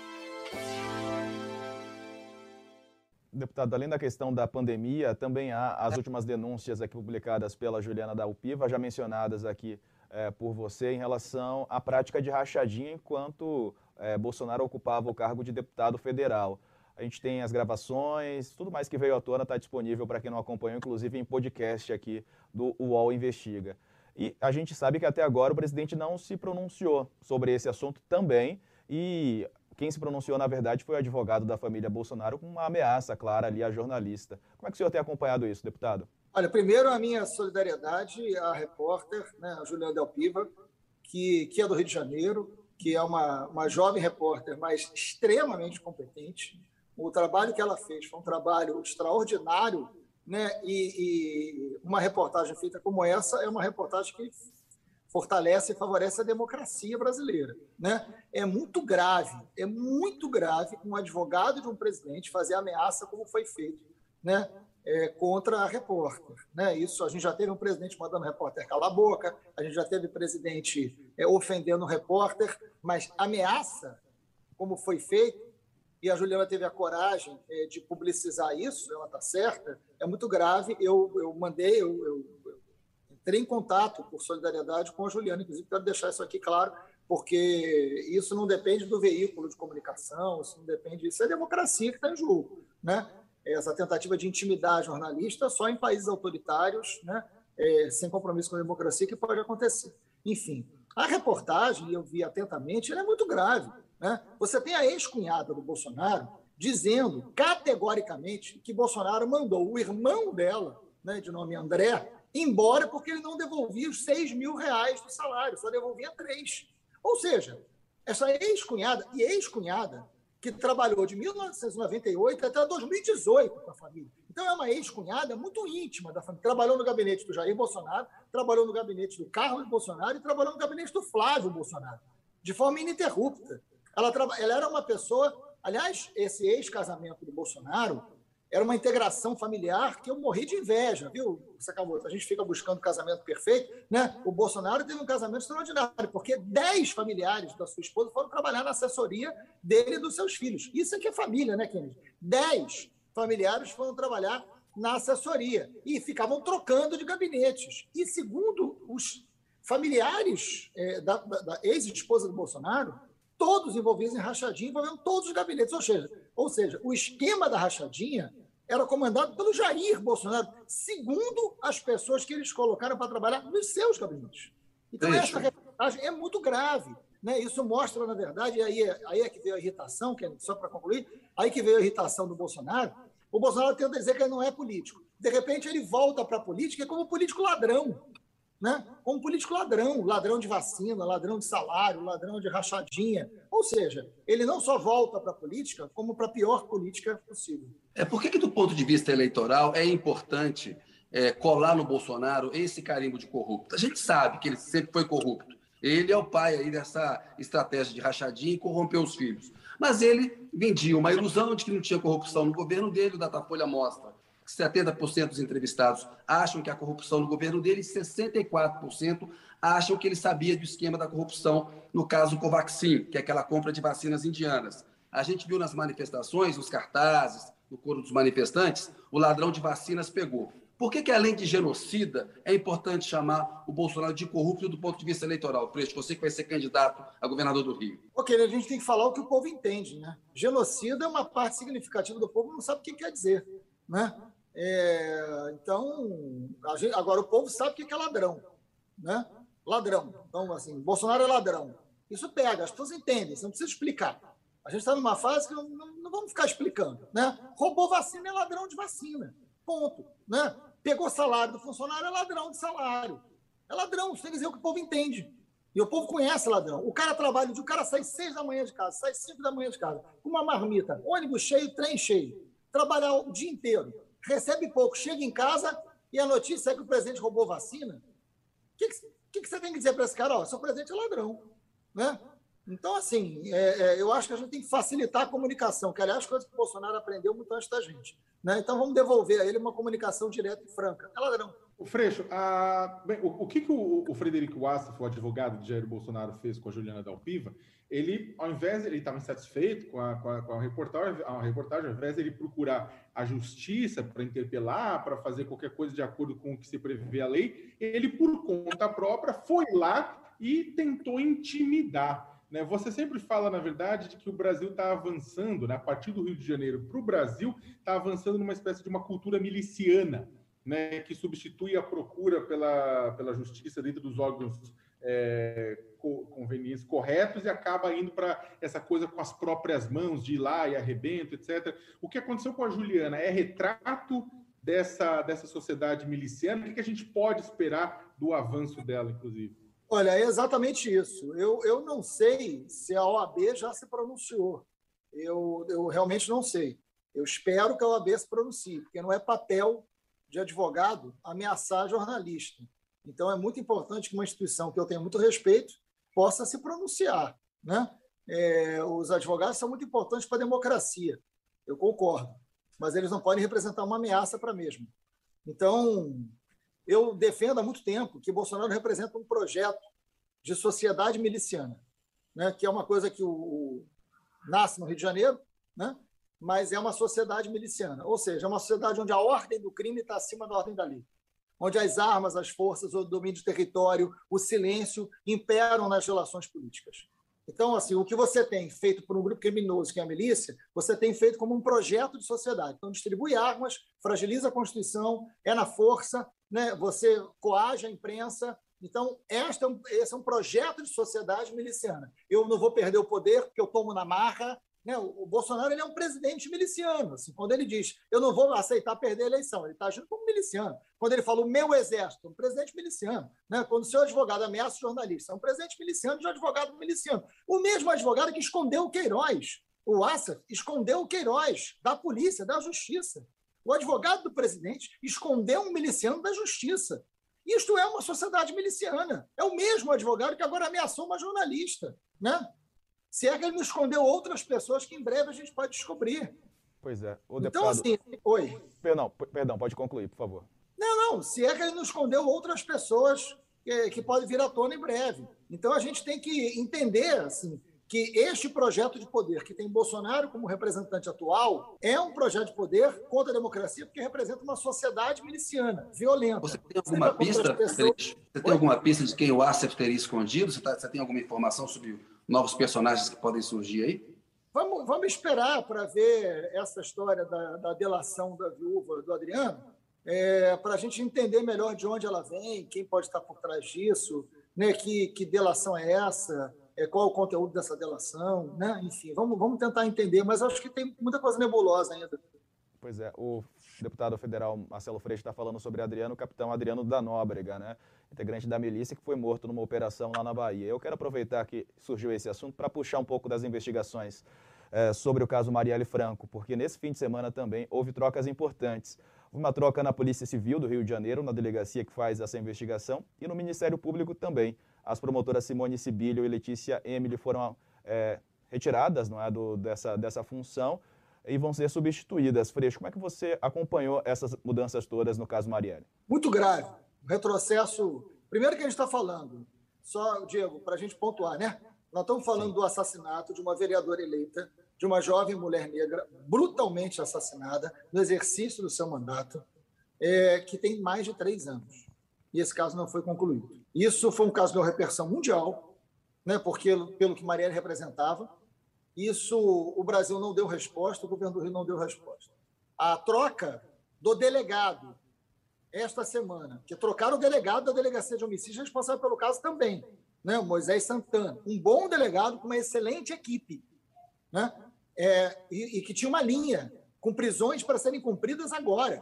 [SPEAKER 2] Deputado, além da questão da pandemia, também há as últimas denúncias aqui publicadas pela Juliana da Upiva, já mencionadas aqui é, por você, em relação à prática de rachadinha enquanto é, Bolsonaro ocupava o cargo de deputado federal. A gente tem as gravações, tudo mais que veio à tona está disponível para quem não acompanhou, inclusive em podcast aqui do UOL Investiga. E a gente sabe que até agora o presidente não se pronunciou sobre esse assunto também. E quem se pronunciou, na verdade, foi o advogado da família Bolsonaro com uma ameaça clara ali à jornalista. Como é que o senhor tem acompanhado isso, deputado?
[SPEAKER 4] Olha, primeiro a minha solidariedade à repórter, né, a Juliana Del Piva, que, que é do Rio de Janeiro, que é uma, uma jovem repórter, mas extremamente competente. O trabalho que ela fez foi um trabalho extraordinário, né? E, e, uma reportagem feita como essa é uma reportagem que fortalece e favorece a democracia brasileira, né? É muito grave, é muito grave um advogado de um presidente fazer ameaça como foi feito, né? é, contra a repórter. Né? Isso a gente já teve um presidente mandando repórter calar a boca, a gente já teve presidente é, ofendendo o repórter, mas ameaça, como foi feito, e a Juliana teve a coragem é, de publicizar isso, ela está certa, é muito grave. Eu, eu mandei, eu, eu, entrei em contato por solidariedade com a Juliana, inclusive quero deixar isso aqui claro, porque isso não depende do veículo de comunicação, isso não depende, isso é democracia que está em jogo. Né? essa tentativa de intimidar jornalista só em países autoritários, né, é, sem compromisso com a democracia, que pode acontecer. Enfim, a reportagem, eu vi atentamente, é muito grave. Né? Você tem a ex-cunhada do Bolsonaro dizendo categoricamente que Bolsonaro mandou o irmão dela, né, de nome André, embora porque ele não devolvia os 6 mil reais do salário, só devolvia três. Ou seja, essa ex-cunhada, e ex-cunhada que trabalhou de 1998 até 2018 com a família. Então, é uma ex-cunhada muito íntima da família. Trabalhou no gabinete do Jair Bolsonaro, trabalhou no gabinete do Carlos Bolsonaro e trabalhou no gabinete do Flávio Bolsonaro, de forma ininterrupta. Ela, ela era uma pessoa. Aliás, esse ex-casamento do Bolsonaro era uma integração familiar que eu morri de inveja, viu? A gente fica buscando casamento perfeito, né? O Bolsonaro teve um casamento extraordinário, porque dez familiares da sua esposa foram trabalhar na assessoria dele e dos seus filhos. Isso aqui é família, né, Kennedy? Dez familiares foram trabalhar na assessoria e ficavam trocando de gabinetes. E segundo os familiares é, da, da, da ex-esposa do Bolsonaro, todos envolvidos em rachadinha, envolvendo todos os gabinetes. Ou seja, ou seja, o esquema da rachadinha era comandado pelo Jair Bolsonaro, segundo as pessoas que eles colocaram para trabalhar nos seus gabinetes. Então, essa reportagem é muito grave. Né? Isso mostra, na verdade, aí, é, aí é que veio a irritação, que é, só para concluir, aí que veio a irritação do Bolsonaro. O Bolsonaro tenta dizer que ele não é político. De repente, ele volta para a política como político ladrão né? como político ladrão, ladrão de vacina, ladrão de salário, ladrão de rachadinha. Ou seja, ele não só volta para a política, como para a pior política possível.
[SPEAKER 6] É por que, do ponto de vista eleitoral, é importante é, colar no Bolsonaro esse carimbo de corrupto? A gente sabe que ele sempre foi corrupto. Ele é o pai aí dessa estratégia de rachadinha e corromper os filhos. Mas ele vendia uma ilusão de que não tinha corrupção no governo dele, o Datafolha mostra 70% dos entrevistados acham que a corrupção no governo dele, e 64% acham que ele sabia do esquema da corrupção no caso Covaxin, que é aquela compra de vacinas indianas. A gente viu nas manifestações, nos cartazes, no coro dos manifestantes, o ladrão de vacinas pegou. Por que, que, além de genocida, é importante chamar o Bolsonaro de corrupto do ponto de vista eleitoral? Preço, você que vai ser candidato a governador do Rio.
[SPEAKER 4] Ok, a gente tem que falar o que o povo entende, né? Genocida é uma parte significativa do povo não sabe o que quer dizer, né? É, então, gente, agora o povo sabe o que é ladrão, né? Ladrão. Então, assim, Bolsonaro é ladrão. Isso pega, as pessoas entendem, você não precisa explicar. A gente está numa fase que não, não, vamos ficar explicando, né? Roubou vacina é ladrão de vacina, ponto, né? Pegou salário do funcionário é ladrão de salário. É ladrão, você tem que dizer o que o povo entende. E o povo conhece ladrão. O cara trabalha, o cara sai seis da manhã de casa, sai cinco da manhã de casa, com uma marmita, ônibus cheio, trem cheio, trabalhar o dia inteiro recebe pouco, chega em casa e a notícia é que o presidente roubou vacina. O que, que, que, você tem que dizer para esse cara? Ó, seu presidente é ladrão. Né? Então, assim, é, é, eu acho que a gente tem que facilitar a comunicação, que, aliás, coisa que o Bolsonaro aprendeu muito antes da gente. Né? Então, vamos devolver a ele uma comunicação direta e franca. É ladrão.
[SPEAKER 5] O Freixo, a... Bem, o, o, que, que o, o Frederico Wassef, o advogado de Jair Bolsonaro, fez com a Juliana Dalpiva? Ele, ao invés, ele estava insatisfeito com a, com a, com a reportagem, a reportagem, ao invés de ele procurar a justiça para interpelar, para fazer qualquer coisa de acordo com o que se prevê a lei, ele, por conta própria, foi lá e tentou intimidar. Né? Você sempre fala, na verdade, de que o Brasil está avançando, né? a partir do Rio de Janeiro para o Brasil, está avançando numa espécie de uma cultura miliciana né, que substitui a procura pela, pela justiça dentro dos órgãos é, convenientes corretos e acaba indo para essa coisa com as próprias mãos, de ir lá e arrebento, etc. O que aconteceu com a Juliana é retrato dessa, dessa sociedade miliciana? O que, a gente pode esperar do avanço dela, inclusive?
[SPEAKER 4] Olha, é exatamente isso. Eu, eu não sei se a OAB já se pronunciou. Eu, eu realmente não sei. Eu espero que a OAB se pronuncie, porque não é papel de advogado ameaçar jornalista. Então, é muito importante que uma instituição que eu tenho muito respeito possa se pronunciar. Né? É, os advogados são muito importantes para a democracia, eu concordo, mas eles não podem representar uma ameaça para a mesma. Então, eu defendo há muito tempo que Bolsonaro representa um projeto de sociedade miliciana, né? que é uma coisa que o, o nasce no Rio de Janeiro, né? mas é uma sociedade miliciana, ou seja, é uma sociedade onde a ordem do crime está acima da ordem da lei, onde as armas, as forças, o domínio de território, o silêncio imperam nas relações políticas. Então, assim, o que você tem feito por um grupo criminoso, que é a milícia, você tem feito como um projeto de sociedade. Então, distribui armas, fragiliza a Constituição, é na força, né? você coage a imprensa. Então, esta, é esse é um projeto de sociedade miliciana. Eu não vou perder o poder porque eu tomo na marra, né? O Bolsonaro ele é um presidente miliciano. Assim, quando ele diz eu não vou aceitar perder a eleição, ele está agindo como miliciano. Quando ele fala o meu exército, um presidente miliciano. Né? Quando o seu advogado ameaça o jornalista, é um presidente miliciano de um advogado miliciano. O mesmo advogado que escondeu o Queiroz, o Assa, escondeu o Queiroz da polícia, da justiça. O advogado do presidente escondeu um miliciano da justiça. Isto é uma sociedade miliciana. É o mesmo advogado que agora ameaçou uma jornalista. Né? Se é que ele não escondeu outras pessoas que em breve a gente pode descobrir.
[SPEAKER 2] Pois é.
[SPEAKER 4] O então, deputado... assim, oi.
[SPEAKER 2] Perdão, perdão, pode concluir, por favor.
[SPEAKER 4] Não, não. Se é que ele não escondeu outras pessoas que, que podem vir à tona em breve. Então a gente tem que entender assim, que este projeto de poder, que tem Bolsonaro como representante atual, é um projeto de poder contra a democracia, porque representa uma sociedade miliciana, violenta.
[SPEAKER 6] Você tem alguma pista? Pessoas... Você tem alguma pista de quem o Assef teria escondido? Você, tá, você tem alguma informação sobre novos personagens que podem surgir aí?
[SPEAKER 4] Vamos, vamos esperar para ver essa história da, da, delação da viúva do Adriano, é, para a gente entender melhor de onde ela vem, quem pode estar por trás disso, né, que, que delação é essa, é, qual o conteúdo dessa delação, né? enfim, vamos, vamos tentar entender, mas acho que tem muita coisa nebulosa ainda.
[SPEAKER 2] Pois é, o deputado federal Marcelo Freixo está falando sobre Adriano, o capitão Adriano da Nóbrega, né? integrante da milícia que foi morto numa operação lá na Bahia. Eu quero aproveitar que surgiu esse assunto para puxar um pouco das investigações é, sobre o caso Marielle Franco, porque nesse fim de semana também houve trocas importantes. Uma troca na Polícia Civil do Rio de Janeiro, na delegacia que faz essa investigação, e no Ministério Público também. As promotoras Simone Sibilho e Letícia Emily foram é, retiradas não é, do, dessa, dessa função e vão ser substituídas. Freixo, como é que você acompanhou essas mudanças todas no caso Marielle?
[SPEAKER 4] Muito grave retrocesso. Primeiro que a gente está falando, só, Diego, para a gente pontuar, né? Nós estamos falando Sim. do assassinato de uma vereadora eleita, de uma jovem mulher negra brutalmente assassinada no exercício do seu mandato, é, que tem mais de três anos. E esse caso não foi concluído. Isso foi um caso de repercussão mundial, né, porque pelo que Marielle representava, isso o Brasil não deu resposta, o governo do Rio não deu resposta. A troca do delegado esta semana, que trocaram o delegado da Delegacia de Homicídio responsável pelo caso também, né? Moisés Santana, um bom delegado com uma excelente equipe, né? É, e, e, que tinha uma linha com prisões para serem cumpridas agora,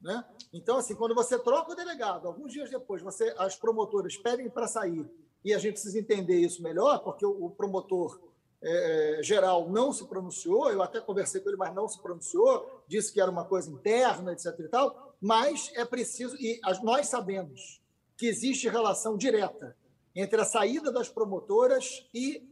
[SPEAKER 4] né? Então, assim, quando você troca o delegado, alguns dias depois, você, as promotoras pedem para sair e a gente precisa entender isso melhor, porque o, o promotor é, é, geral não se pronunciou, eu até conversei com ele, mas não se pronunciou, disse que era uma coisa interna, etc. e tal mas é preciso, e nós sabemos que existe relação direta entre a saída das promotoras e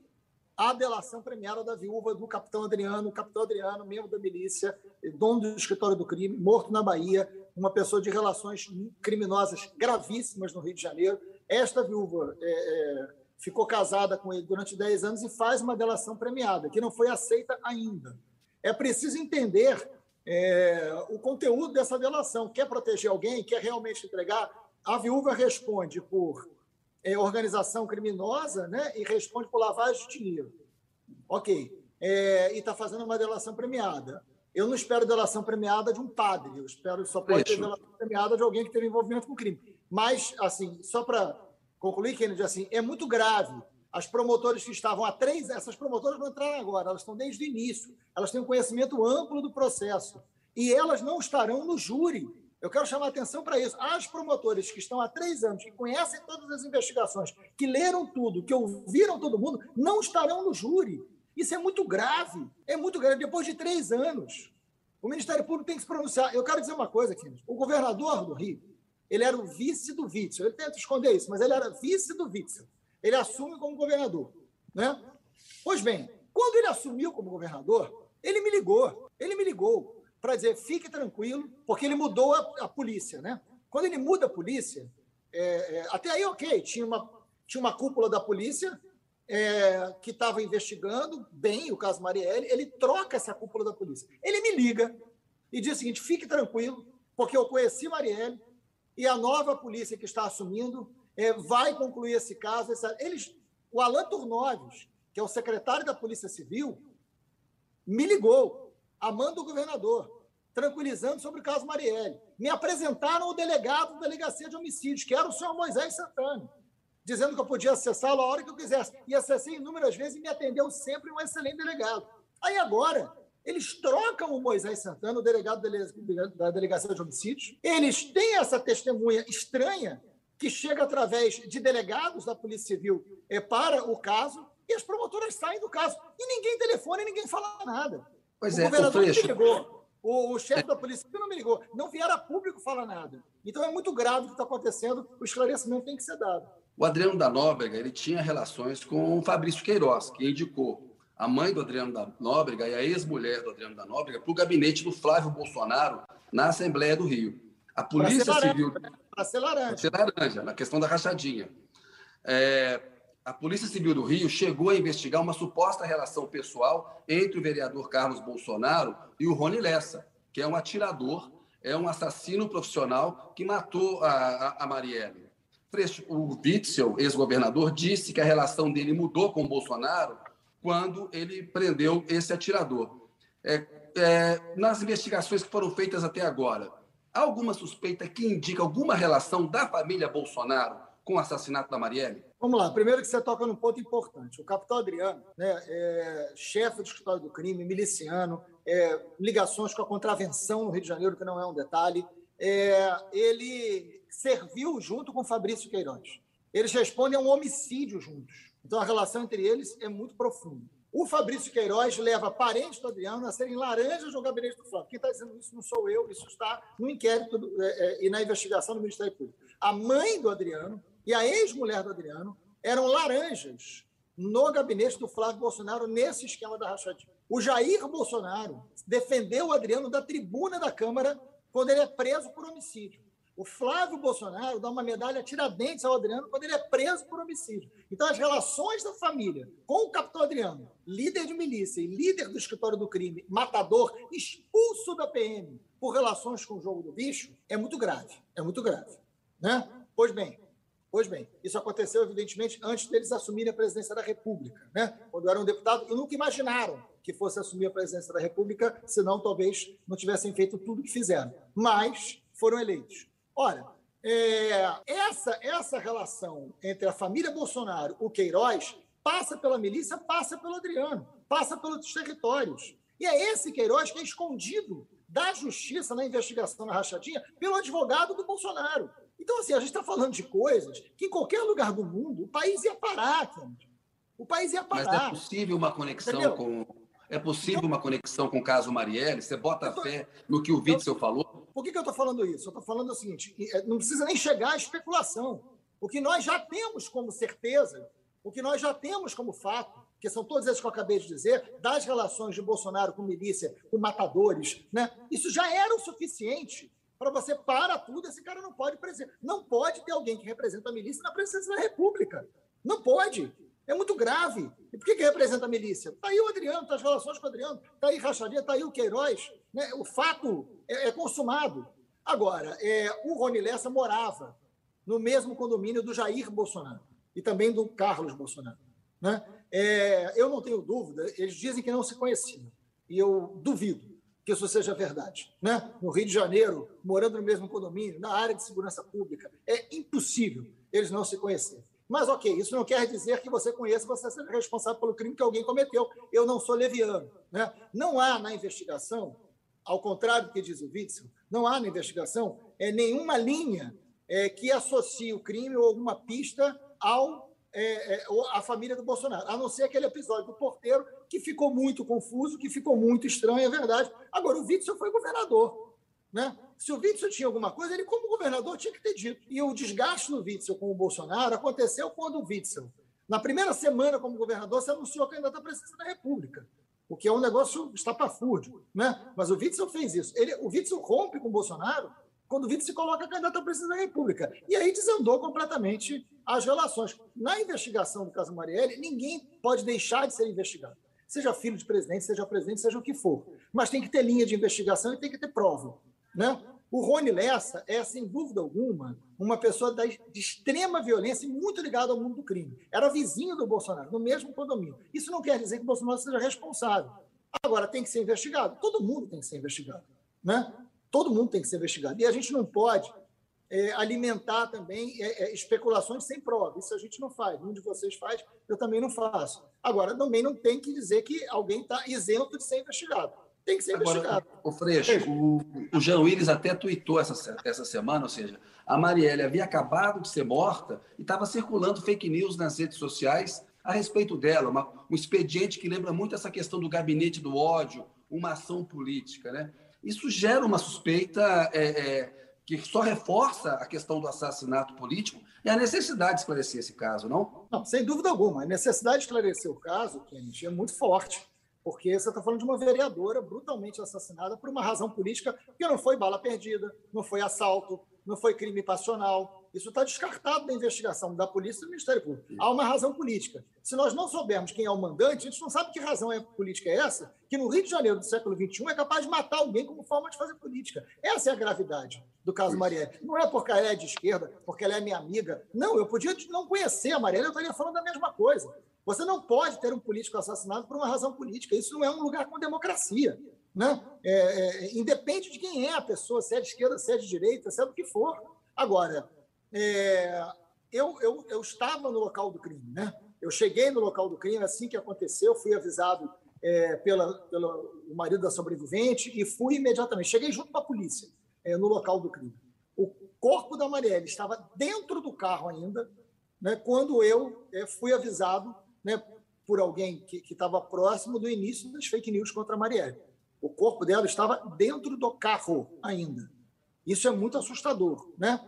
[SPEAKER 4] a delação premiada da viúva do capitão Adriano, capitão Adriano, membro da milícia, dono do escritório do crime, morto na Bahia, uma pessoa de relações criminosas gravíssimas no Rio de Janeiro. Esta viúva é, é, ficou casada com ele durante 10 anos e faz uma delação premiada, que não foi aceita ainda. É preciso entender é, o conteúdo dessa delação. Quer proteger alguém? Quer realmente entregar? A viúva responde por é, organização criminosa né, e responde por lavagem de dinheiro. Ok. É, e está fazendo uma delação premiada. eu não espero delação premiada de um padre, eu espero só pode ter delação premiada de alguém que teve envolvimento com crime. Mas, assim, só para concluir, Kennedy, assim, é muito grave. As promotoras que estavam há três, essas promotoras não entraram agora, elas estão desde o início, elas têm um conhecimento amplo do processo e elas não estarão no júri. Eu quero chamar atenção para isso. As promotoras que estão há três anos, que conhecem todas as investigações, que leram tudo, que ouviram todo mundo, não estarão no júri. Isso é muito grave. É muito grave. Depois de três anos, o Ministério Público tem que se pronunciar. Eu quero dizer uma coisa aqui. O governador do Rio, ele era o vice do Witzel. Ele tenta esconder isso, mas ele era vice do Witzel. Ele assume como governador. Né? Pois bem, quando ele assumiu como governador, ele me ligou. Ele me ligou para dizer fique tranquilo, porque ele mudou a, a, polícia, né? Quando ele muda a polícia, é, é, até aí ok, tinha uma tinha uma cúpula da polícia é, que estava investigando bem o caso Marielle, ele troca essa cúpula da polícia. Ele me liga e diz o seguinte: fique tranquilo, porque eu conheci Marielle e a nova polícia que está assumindo é, vai concluir esse caso. Essa... Eles, o Alain Turnoves, que é o secretário da Polícia Civil, me ligou amando o governador, tranquilizando sobre o caso Marielle. Me apresentaram o delegado da delegacia de homicídios, que era o senhor Moisés Santana, dizendo que eu podia acessá-lo a hora que eu quisesse. E acessei inúmeras vezes e me atendeu sempre um excelente delegado. Aí agora, eles trocam o Moisés Santana, o delegado da delegacia de homicídios. Eles têm essa testemunha estranha que chega através de delegados da Polícia Civil é, para o caso e as promotoras saem do caso. E ninguém telefona e ninguém fala nada.
[SPEAKER 6] Pois
[SPEAKER 4] o
[SPEAKER 6] é,
[SPEAKER 4] governador o ligou. O, o chefe da polícia não me ligou. Não vieram a público falar nada. Então é muito grave o que está acontecendo. O esclarecimento tem que ser dado.
[SPEAKER 6] O Adriano da Nóbrega ele tinha relações com o Fabrício Queiroz, que indicou a mãe do Adriano da Nóbrega e a ex-mulher do Adriano da Nóbrega para o gabinete do Flávio Bolsonaro na Assembleia do Rio. A Polícia
[SPEAKER 4] laranja,
[SPEAKER 6] Civil.
[SPEAKER 4] Para ser laranja. Para
[SPEAKER 6] ser laranja, na questão da rachadinha. É, a Polícia Civil do Rio chegou a investigar uma suposta relação pessoal entre o vereador Carlos Bolsonaro e o Rony Lessa, que é um atirador, é um assassino profissional que matou a, a, a Marielle. O Witzel, ex-governador, disse que a relação dele mudou com Bolsonaro quando ele prendeu esse atirador. É, é, nas investigações que foram feitas até agora, há alguma suspeita que indica alguma relação da família Bolsonaro com o assassinato da Marielle?
[SPEAKER 4] Vamos lá. Primeiro que você toca num ponto importante. O capitão Adriano, né, é chefe do escritório do crime, miliciano, é, ligações com a contravenção no Rio de Janeiro, que não é um detalhe. É, ele serviu junto com Fabrício Queiroz. Eles respondem a um homicídio juntos. Então a relação entre eles é muito profunda. O Fabrício Queiroz leva parentes do Adriano a serem laranjas no gabinete do Flávio. Quem está dizendo isso não sou eu, isso está no inquérito do, é, é, e na investigação do Ministério Público. A mãe do Adriano e a ex-mulher do Adriano eram laranjas no gabinete do Flávio Bolsonaro nesse esquema da rachadinha. O Jair Bolsonaro defendeu o Adriano da tribuna da Câmara quando ele é preso por homicídio. O Flávio Bolsonaro dá uma medalha tiradentes ao Adriano quando ele é preso por homicídio. Então, as relações da família com o capitão Adriano, líder de milícia e líder do escritório do crime, matador, expulso da PM por relações com o jogo do bicho, é muito grave. É muito grave. Né? Pois bem, Pois bem, isso aconteceu, evidentemente, antes deles assumirem a presidência da República. Né? Quando eram deputados, e nunca imaginaram que fosse assumir a presidência da República, senão talvez não tivessem feito tudo que fizeram. Mas foram eleitos. Ora, é, essa, essa relação entre a família Bolsonaro, o Queiroz, passa pela milícia, passa pelo Adriano, passa pelos territórios. E é esse Queiroz que é escondido da justiça na investigação na rachadinha pelo advogado do Bolsonaro. Então, assim, a gente está falando de coisas que em qualquer lugar do mundo o país ia parar, Kennedy. O país ia parar.
[SPEAKER 6] Mas é possível uma conexão Entendeu? com. É possível então, uma conexão com o caso Marielle? Você bota tô... fé no que o Witzel falou?
[SPEAKER 4] Por que, que eu estou falando isso? Eu estou falando o seguinte: é, não precisa nem chegar à especulação. O que nós já temos como certeza, o que nós já temos como fato, que são todos esses que eu acabei de dizer, das relações de Bolsonaro com milícia, com matadores, né? isso já era o suficiente para você para tudo, esse cara não pode não pode ter alguém que representa a milícia na presidência da República. Não pode. É muito grave. E por que, que representa a milícia? Está aí o Adriano, está as relações com o Adriano, está aí Racharia, está aí o Queiroz. Né? O fato é, é consumado. Agora, é, o Rony Lessa morava no mesmo condomínio do Jair Bolsonaro e também do Carlos Bolsonaro. Né? É, eu não tenho dúvida, eles dizem que não se conheciam, e eu duvido que isso seja verdade. Né? No Rio de Janeiro, morando no mesmo condomínio, na área de segurança pública, é impossível eles não se conhecerem. Mas, ok, isso não quer dizer que você conheça, você seja responsável pelo crime que alguém cometeu. Eu não sou leviano. Né? Não há na investigação, ao contrário do que diz o Witzel, não há na investigação é, nenhuma linha é, que associe o crime ou alguma pista ao é, é, a família do Bolsonaro, a não ser aquele episódio do porteiro que ficou muito confuso, que ficou muito estranho, é verdade. Agora, o Witzel foi governador. Né? Se o Witzel tinha alguma coisa, ele, como governador, tinha que ter dito. E o desgaste do Witzel com o Bolsonaro aconteceu quando o Witzel, na primeira semana como governador, se anunciou candidato à presidência da República, o que é um negócio estapafúrdio. Né? Mas o Witzel fez isso. Ele, o Witzel rompe com o Bolsonaro quando o Witzel se coloca candidato à presidência da República. E aí desandou completamente as relações. Na investigação do caso Marielle, ninguém pode deixar de ser investigado. Seja filho de presidente, seja presidente, seja o que for. Mas tem que ter linha de investigação e tem que ter prova. Né? O Rony Lessa é, sem dúvida alguma, uma pessoa de extrema violência e muito ligada ao mundo do crime. Era vizinho do Bolsonaro, no mesmo condomínio. Isso não quer dizer que o Bolsonaro seja responsável. Agora, tem que ser investigado. Todo mundo tem que ser investigado. Né? Todo mundo tem que ser investigado. E a gente não pode é, alimentar também é, é, especulações sem prova. Isso a gente não faz. Um de vocês faz, eu também não faço. Agora, também não tem que dizer que alguém está isento de ser investigado tem que ser Agora, investigado.
[SPEAKER 6] O Freixo, o, o Jean Willis até tuitou essa, essa semana, ou seja, a Marielle havia acabado de ser morta e estava circulando fake news nas redes sociais a respeito dela, uma, um expediente que lembra muito essa questão do gabinete do ódio, uma ação política. Né? Isso gera uma suspeita é, é, que só reforça a questão do assassinato político e a necessidade de esclarecer esse caso, não?
[SPEAKER 4] Não, sem dúvida alguma. A necessidade de esclarecer o caso, Kennedy, é muito forte porque você está falando de uma vereadora brutalmente assassinada por uma razão política, que não foi bala perdida, não foi assalto, não foi crime passional. Isso está descartado da investigação da polícia e do Ministério Público. Há uma razão política. Se nós não soubermos quem é o mandante, a gente não sabe que razão é política é essa, que no Rio de Janeiro do século XXI é capaz de matar alguém como forma de fazer política. Essa é a gravidade do caso Marielle. Não é porque ela é de esquerda, porque ela é minha amiga. Não, eu podia não conhecer a Marielle, eu estaria falando a mesma coisa. Você não pode ter um político assassinado por uma razão política. Isso não é um lugar com democracia. Né? É, é, independe de quem é a pessoa, se é de esquerda, se é de direita, se é do que for. Agora, é, eu, eu, eu estava no local do crime. Né? Eu cheguei no local do crime assim que aconteceu, fui avisado é, pela, pelo marido da sobrevivente e fui imediatamente. Cheguei junto com a polícia é, no local do crime. O corpo da Marielle estava dentro do carro ainda, né, quando eu é, fui avisado né, por alguém que estava próximo do início das fake news contra a Marielle. O corpo dela estava dentro do carro ainda. Isso é muito assustador, né?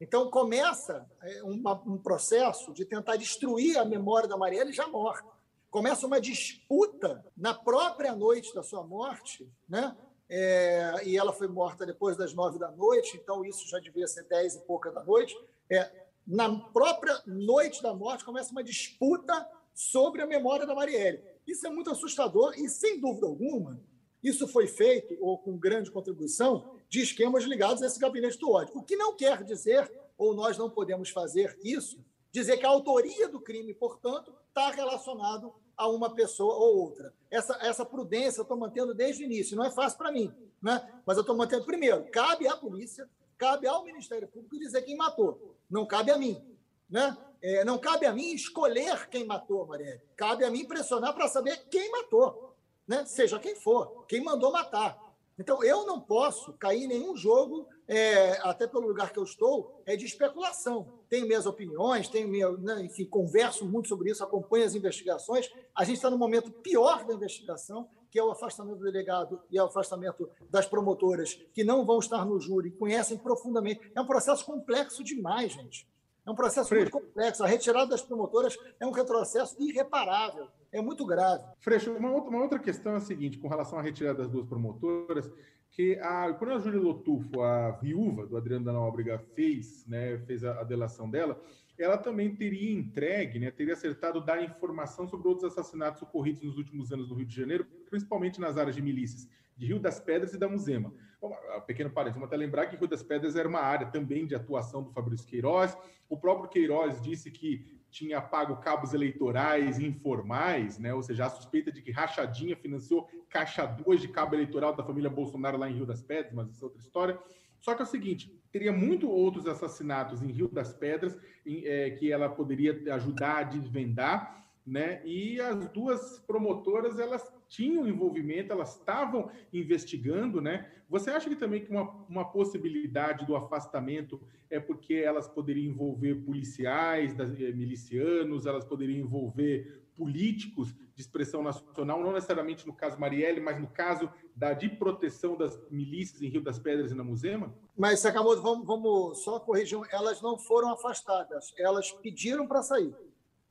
[SPEAKER 4] Então começa é, uma, um processo de tentar destruir a memória da Marielle já morta. Começa uma disputa na própria noite da sua morte, né? É, e ela foi morta depois das nove da noite, então isso já devia ser dez e pouca da noite. É, na própria noite da morte começa uma disputa sobre a memória da Marielle. Isso é muito assustador e, sem dúvida alguma, isso foi feito, ou com grande contribuição, de esquemas ligados a esse gabinete do ódio. O que não quer dizer, ou nós não podemos fazer isso, dizer que a autoria do crime, portanto, está relacionado a uma pessoa ou outra. Essa, essa prudência eu estou mantendo desde o início. Não é fácil para mim, né? mas eu estou mantendo. Primeiro, cabe à polícia, cabe ao Ministério Público dizer quem matou. Não cabe a mim. Né? É, não cabe a mim escolher quem matou Marielle. Cabe a mim pressionar para saber quem matou, né? seja quem for, quem mandou matar. Então, eu não posso cair em nenhum jogo, é, até pelo lugar que eu estou, é de especulação. Tenho minhas opiniões, tenho minha, né, enfim, converso muito sobre isso, acompanho as investigações. A gente está no momento pior da investigação, que é o afastamento do delegado e o afastamento das promotoras, que não vão estar no júri, conhecem profundamente. É um processo complexo demais, gente. É um processo Freixo. muito complexo. A retirada das promotoras é um retrocesso irreparável. É muito grave.
[SPEAKER 5] Freixo, uma outra, uma outra questão é a seguinte, com relação à retirada das duas promotoras, que a, quando a Júlia Lotufo, a viúva do Adriano da Nóbrega, fez, né, fez a, a delação dela, ela também teria entregue, né, teria acertado dar informação sobre outros assassinatos ocorridos nos últimos anos no Rio de Janeiro, principalmente nas áreas de milícias de Rio das Pedras e da Muzema. Bom, pequeno parênteses, vamos até lembrar que Rio das Pedras era uma área também de atuação do Fabrício Queiroz. O próprio Queiroz disse que tinha pago cabos eleitorais informais, né? ou seja, a suspeita de que Rachadinha financiou caixa 2 de cabo eleitoral da família Bolsonaro lá em Rio das Pedras, mas isso é outra história. Só que é o seguinte, teria muito outros assassinatos em Rio das Pedras em, é, que ela poderia ajudar a desvendar, né? E as duas promotoras elas tinham envolvimento, elas estavam investigando, né? Você acha que também que uma, uma possibilidade do afastamento é porque elas poderiam envolver policiais, das, eh, milicianos, elas poderiam envolver políticos de expressão nacional, não necessariamente no caso Marielle, mas no caso da de proteção das milícias em Rio das Pedras e na Muzema?
[SPEAKER 4] Mas, Sakamoto, vamos, vamos só corrigir, elas não foram afastadas, elas pediram para sair.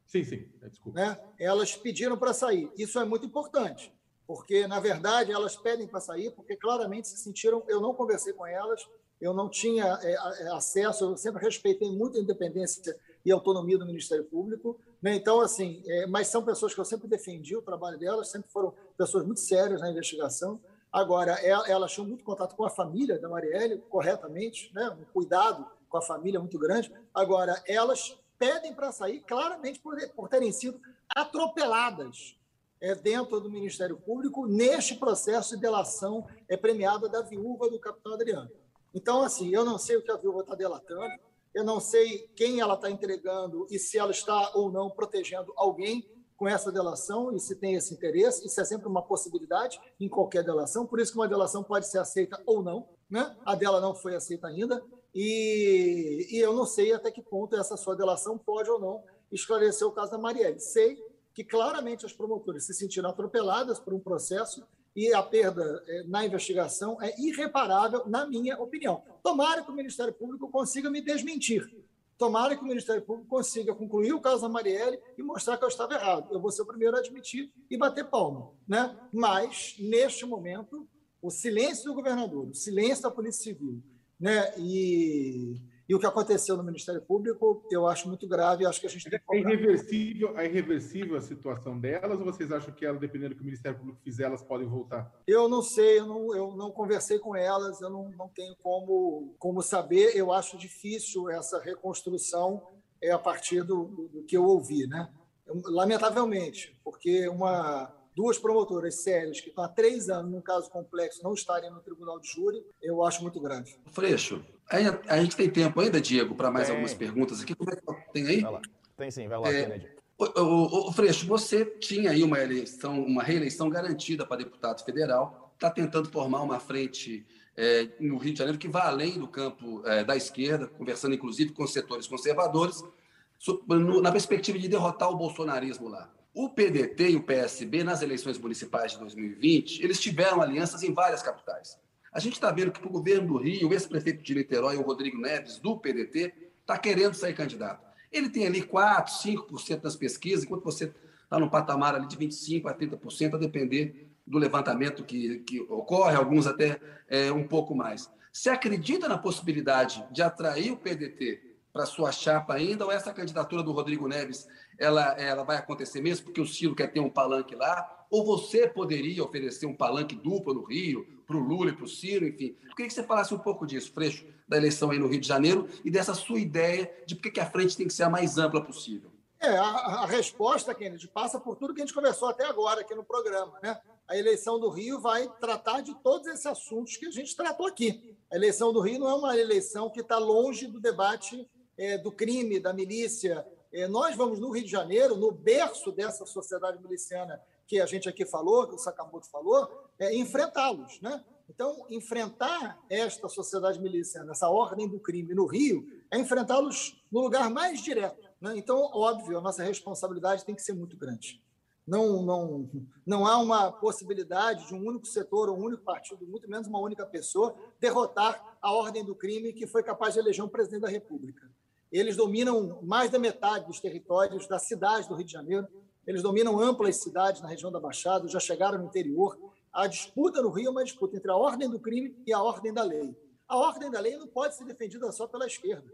[SPEAKER 5] Sim, sim, é, desculpa.
[SPEAKER 4] Né? Elas pediram para sair. Isso é muito importante, porque, na verdade, elas pedem para sair, porque claramente se sentiram. Eu não conversei com elas, eu não tinha é, é, acesso, eu sempre respeitei muito a independência e autonomia do Ministério Público. Né? Então, assim, é, mas são pessoas que eu sempre defendi o trabalho delas, sempre foram pessoas muito sérias na investigação. Agora, elas tinham muito contato com a família da Marielle, corretamente, né? um cuidado com a família muito grande. Agora, elas pedem para sair claramente por, por terem sido atropeladas é, dentro do Ministério Público neste processo de delação é, premiada da viúva do capitão Adriano. Então, assim, eu não sei o que a viúva está delatando, eu não sei quem ela está entregando e se ela está ou não protegendo alguém com essa delação e se tem esse interesse. Isso é sempre uma possibilidade em qualquer delação, por isso que uma delação pode ser aceita ou não. Né? A dela não foi aceita ainda. E, e eu não sei até que ponto essa sua delação pode ou não esclarecer o caso da Marielle. Sei que claramente as promotoras se sentiram atropeladas por um processo e a perda é, na investigação é irreparável, na minha opinião. Tomara que o Ministério Público consiga me desmentir. Tomara que o Ministério Público consiga concluir o caso da Marielle e mostrar que eu estava errado. Eu vou ser o primeiro a admitir e bater palma. Né? Mas, neste momento, o silêncio do governador, o silêncio da Polícia Civil, né? E, e o que aconteceu no Ministério Público, eu acho muito grave. Acho que a gente tem que
[SPEAKER 5] é irreversível, é irreversível a situação delas, ou vocês acham que ela, dependendo do que o Ministério Público fizer, elas podem voltar?
[SPEAKER 4] Eu não sei, eu não, eu não conversei com elas, eu não, não tenho como, como saber. Eu acho difícil essa reconstrução é, a partir do, do, que eu ouvi, né? Lamentavelmente, porque uma duas promotoras sérias que estão há três anos num caso complexo não estarem no tribunal de júri, eu acho muito grave.
[SPEAKER 6] Freixo, a gente tem tempo ainda, Diego, para mais tem. algumas perguntas aqui. Como é que tá? tem aí?
[SPEAKER 2] Vai lá. Tem sim, vai lá, é, Kennedy.
[SPEAKER 6] O, o, o, Freixo, você tinha aí uma eleição, uma reeleição garantida para deputado federal, está tentando formar uma frente é, no Rio de Janeiro que vá além do campo é, da esquerda, conversando inclusive com setores conservadores, na perspectiva de derrotar o bolsonarismo lá. O PDT e o PSB, nas eleições municipais de 2020, eles tiveram alianças em várias capitais. A gente está vendo que para o governo do Rio, o ex-prefeito de Niterói, o Rodrigo Neves, do PDT, está querendo sair candidato. Ele tem ali 4%, 5% das pesquisas, enquanto você está no patamar ali de 25% a 30%, a depender do levantamento que, que ocorre, alguns até é, um pouco mais. Você acredita na possibilidade de atrair o PDT para sua chapa ainda, ou essa candidatura do Rodrigo Neves ela, ela vai acontecer mesmo porque o Ciro quer ter um palanque lá? Ou você poderia oferecer um palanque duplo no Rio, para o Lula e para o Ciro, enfim? Eu queria que você falasse um pouco disso, Freixo, da eleição aí no Rio de Janeiro e dessa sua ideia de por que a frente tem que ser a mais ampla possível.
[SPEAKER 4] É, a, a resposta, Kennedy, passa por tudo que a gente conversou até agora aqui no programa. Né? A eleição do Rio vai tratar de todos esses assuntos que a gente tratou aqui. A eleição do Rio não é uma eleição que está longe do debate é, do crime, da milícia, nós vamos no Rio de Janeiro, no berço dessa sociedade miliciana que a gente aqui falou, que o Sakamoto falou, é, enfrentá-los. Né? Então, enfrentar esta sociedade miliciana, essa ordem do crime no Rio, é enfrentá-los no lugar mais direto. Né? Então, óbvio, a nossa responsabilidade tem que ser muito grande. Não, não, não há uma possibilidade de um único setor, um único partido, muito menos uma única pessoa, derrotar a ordem do crime que foi capaz de eleger um presidente da República. Eles dominam mais da metade dos territórios da cidade do Rio de Janeiro. Eles dominam amplas cidades na região da Baixada, já chegaram no interior. A disputa no Rio é uma disputa entre a ordem do crime e a ordem da lei. A ordem da lei não pode ser defendida só pela esquerda.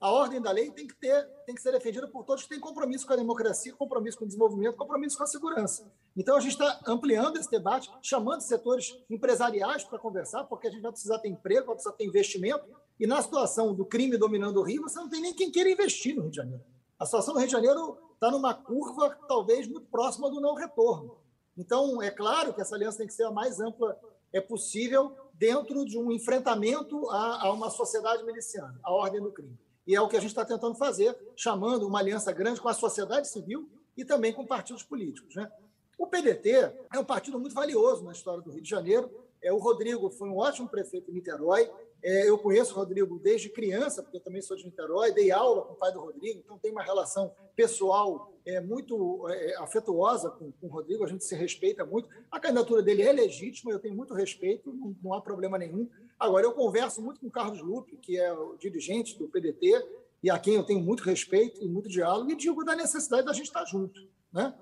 [SPEAKER 4] A ordem da lei tem que ter, tem que ser defendida por todos que têm compromisso com a democracia, compromisso com o desenvolvimento, compromisso com a segurança. Então a gente está ampliando esse debate, chamando setores empresariais para conversar, porque a gente vai precisar ter emprego, vai precisar ter investimento, e na situação do crime dominando o Rio, você não tem nem quem queira investir no Rio de Janeiro. A situação do Rio de Janeiro está numa curva talvez muito próxima do não retorno. Então, é claro que essa aliança tem que ser a mais ampla é possível dentro de um enfrentamento a, a uma sociedade miliciana, a ordem do crime. E é o que a gente está tentando fazer, chamando uma aliança grande com a sociedade civil e também com partidos políticos. Né? O PDT é um partido muito valioso na história do Rio de Janeiro. É, o Rodrigo foi um ótimo prefeito em Niterói. É, eu conheço o Rodrigo desde criança, porque eu também sou de Niterói, dei aula com o pai do Rodrigo, então tem uma relação pessoal é, muito é, afetuosa com, com o Rodrigo, a gente se respeita muito. A candidatura dele é legítima, eu tenho muito respeito, não, não há problema nenhum. Agora, eu converso muito com o Carlos Lupe, que é o dirigente do PDT, e a quem eu tenho muito respeito e muito diálogo, e digo da necessidade da gente estar junto. Né?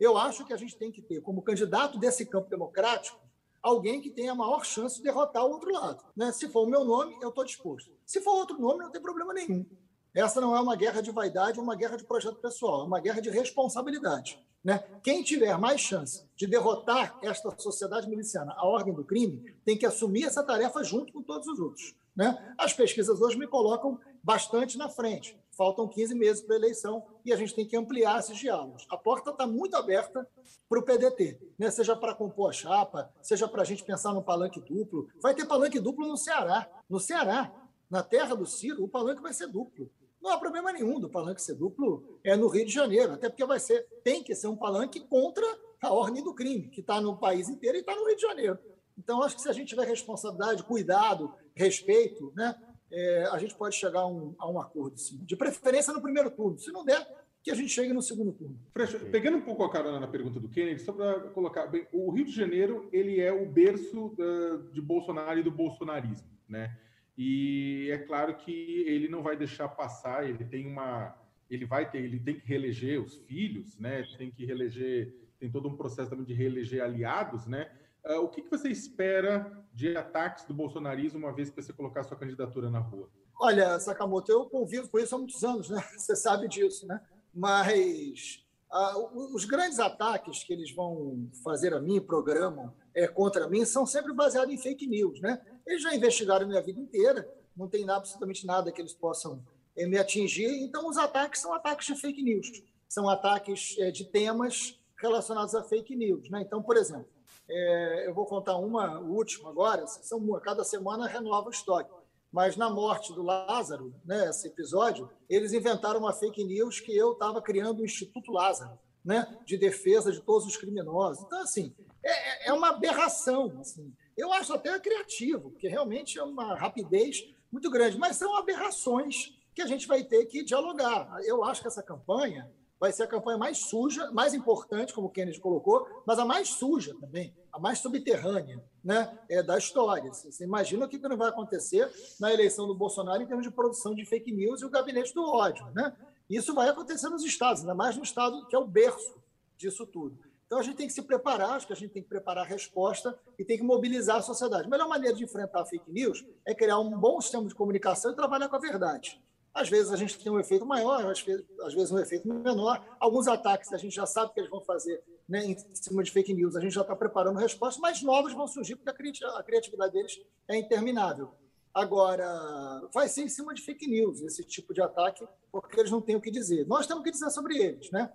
[SPEAKER 4] Eu acho que a gente tem que ter, como candidato desse campo democrático, alguém que tenha a maior chance de derrotar o outro lado. Né? Se for o meu nome, eu estou disposto. Se for outro nome, não tem problema nenhum. Essa não é uma guerra de vaidade, é uma guerra de projeto pessoal, é uma guerra de responsabilidade. Né? Quem tiver mais chance de derrotar esta sociedade miliciana, a ordem do crime, tem que assumir essa tarefa junto com todos os outros. Né? As pesquisas hoje me colocam bastante na frente. Faltam 15 meses para a eleição e a gente tem que ampliar esses diálogos. A porta está muito aberta para o PDT, né? seja para compor a chapa, seja para a gente pensar no palanque duplo. Vai ter palanque duplo no Ceará. No Ceará, na terra do Ciro, o palanque vai ser duplo. Não há problema nenhum do palanque ser duplo é no Rio de Janeiro, até porque vai ser, tem que ser um palanque contra a ordem do crime, que está no país inteiro e está no Rio de Janeiro. Então, acho que se a gente tiver responsabilidade, cuidado, respeito, né, é, a gente pode chegar a um, a um acordo, sim. De preferência no primeiro turno. Se não der, que a gente chegue no segundo turno.
[SPEAKER 5] Freixo, pegando um pouco a carona na pergunta do Kennedy, só para colocar, bem, o Rio de Janeiro ele é o berço da, de Bolsonaro e do bolsonarismo, né? E é claro que ele não vai deixar passar, ele tem uma, ele vai ter, ele tem que reeleger os filhos, né? Tem que reeleger, tem todo um processo também de reeleger aliados, né? Uh, o que, que você espera de ataques do bolsonarismo uma vez que você colocar sua candidatura na rua?
[SPEAKER 4] Olha, Sakamoto, eu convivo com isso há muitos anos, né? Você sabe disso, né? Mas uh, os grandes ataques que eles vão fazer a mim, programam é, contra mim, são sempre baseados em fake news, né? Eles já investigaram minha vida inteira, não tem absolutamente nada que eles possam é, me atingir. Então, os ataques são ataques de fake news, são ataques é, de temas relacionados a fake news, né? Então, por exemplo, é, eu vou contar uma última agora, são cada semana renova o estoque. Mas na morte do Lázaro, né, esse episódio, eles inventaram uma fake news que eu estava criando o Instituto Lázaro, né, de defesa de todos os criminosos. Então, assim, é, é uma aberração. Assim. Eu acho até criativo, porque realmente é uma rapidez muito grande, mas são aberrações que a gente vai ter que dialogar. Eu acho que essa campanha vai ser a campanha mais suja, mais importante, como o Kennedy colocou, mas a mais suja também, a mais subterrânea né, é, da história. Você imagina o que não vai acontecer na eleição do Bolsonaro em termos de produção de fake news e o gabinete do ódio. Né? Isso vai acontecer nos estados, ainda mais no estado que é o berço disso tudo. Então a gente tem que se preparar, acho que a gente tem que preparar a resposta e tem que mobilizar a sociedade. A melhor maneira de enfrentar fake news é criar um bom sistema de comunicação e trabalhar com a verdade. Às vezes a gente tem um efeito maior, às vezes, às vezes um efeito menor. Alguns ataques a gente já sabe que eles vão fazer né, em cima de fake news, a gente já está preparando respostas, mas novos vão surgir porque a criatividade deles é interminável. Agora, vai ser em cima de fake news esse tipo de ataque, porque eles não têm o que dizer. Nós temos o que dizer sobre eles, né?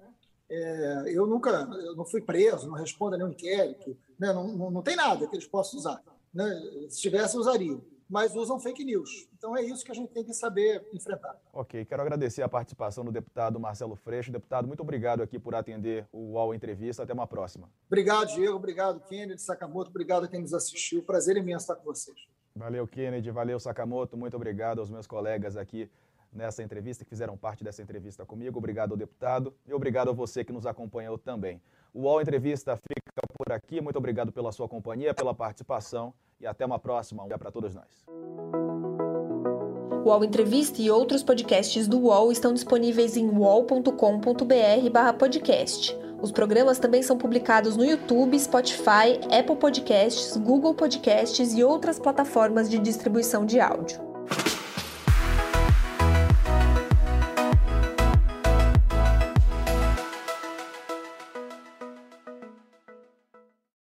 [SPEAKER 4] É, eu nunca eu não fui preso, não respondo a nenhum inquérito, né? não, não, não tem nada que eles possam usar. Né? Se tivesse, usariam mas usam fake news. Então é isso que a gente tem que saber enfrentar.
[SPEAKER 2] Ok, quero agradecer a participação do deputado Marcelo Freixo. Deputado, muito obrigado aqui por atender o UOL Entrevista. Até uma próxima.
[SPEAKER 4] Obrigado, Diego. Obrigado, Kennedy Sakamoto. Obrigado a quem nos assistiu. Prazer imenso estar com vocês.
[SPEAKER 2] Valeu, Kennedy. Valeu, Sakamoto. Muito obrigado aos meus colegas aqui nessa entrevista, que fizeram parte dessa entrevista comigo. Obrigado ao deputado e obrigado a você que nos acompanhou também. O UOL Entrevista fica por aqui. Muito obrigado pela sua companhia, pela participação e até uma próxima. Um dia para todos nós.
[SPEAKER 1] O UOL Entrevista e outros podcasts do UOL estão disponíveis em uol.com.br/podcast. Os programas também são publicados no YouTube, Spotify, Apple Podcasts, Google Podcasts e outras plataformas de distribuição de áudio.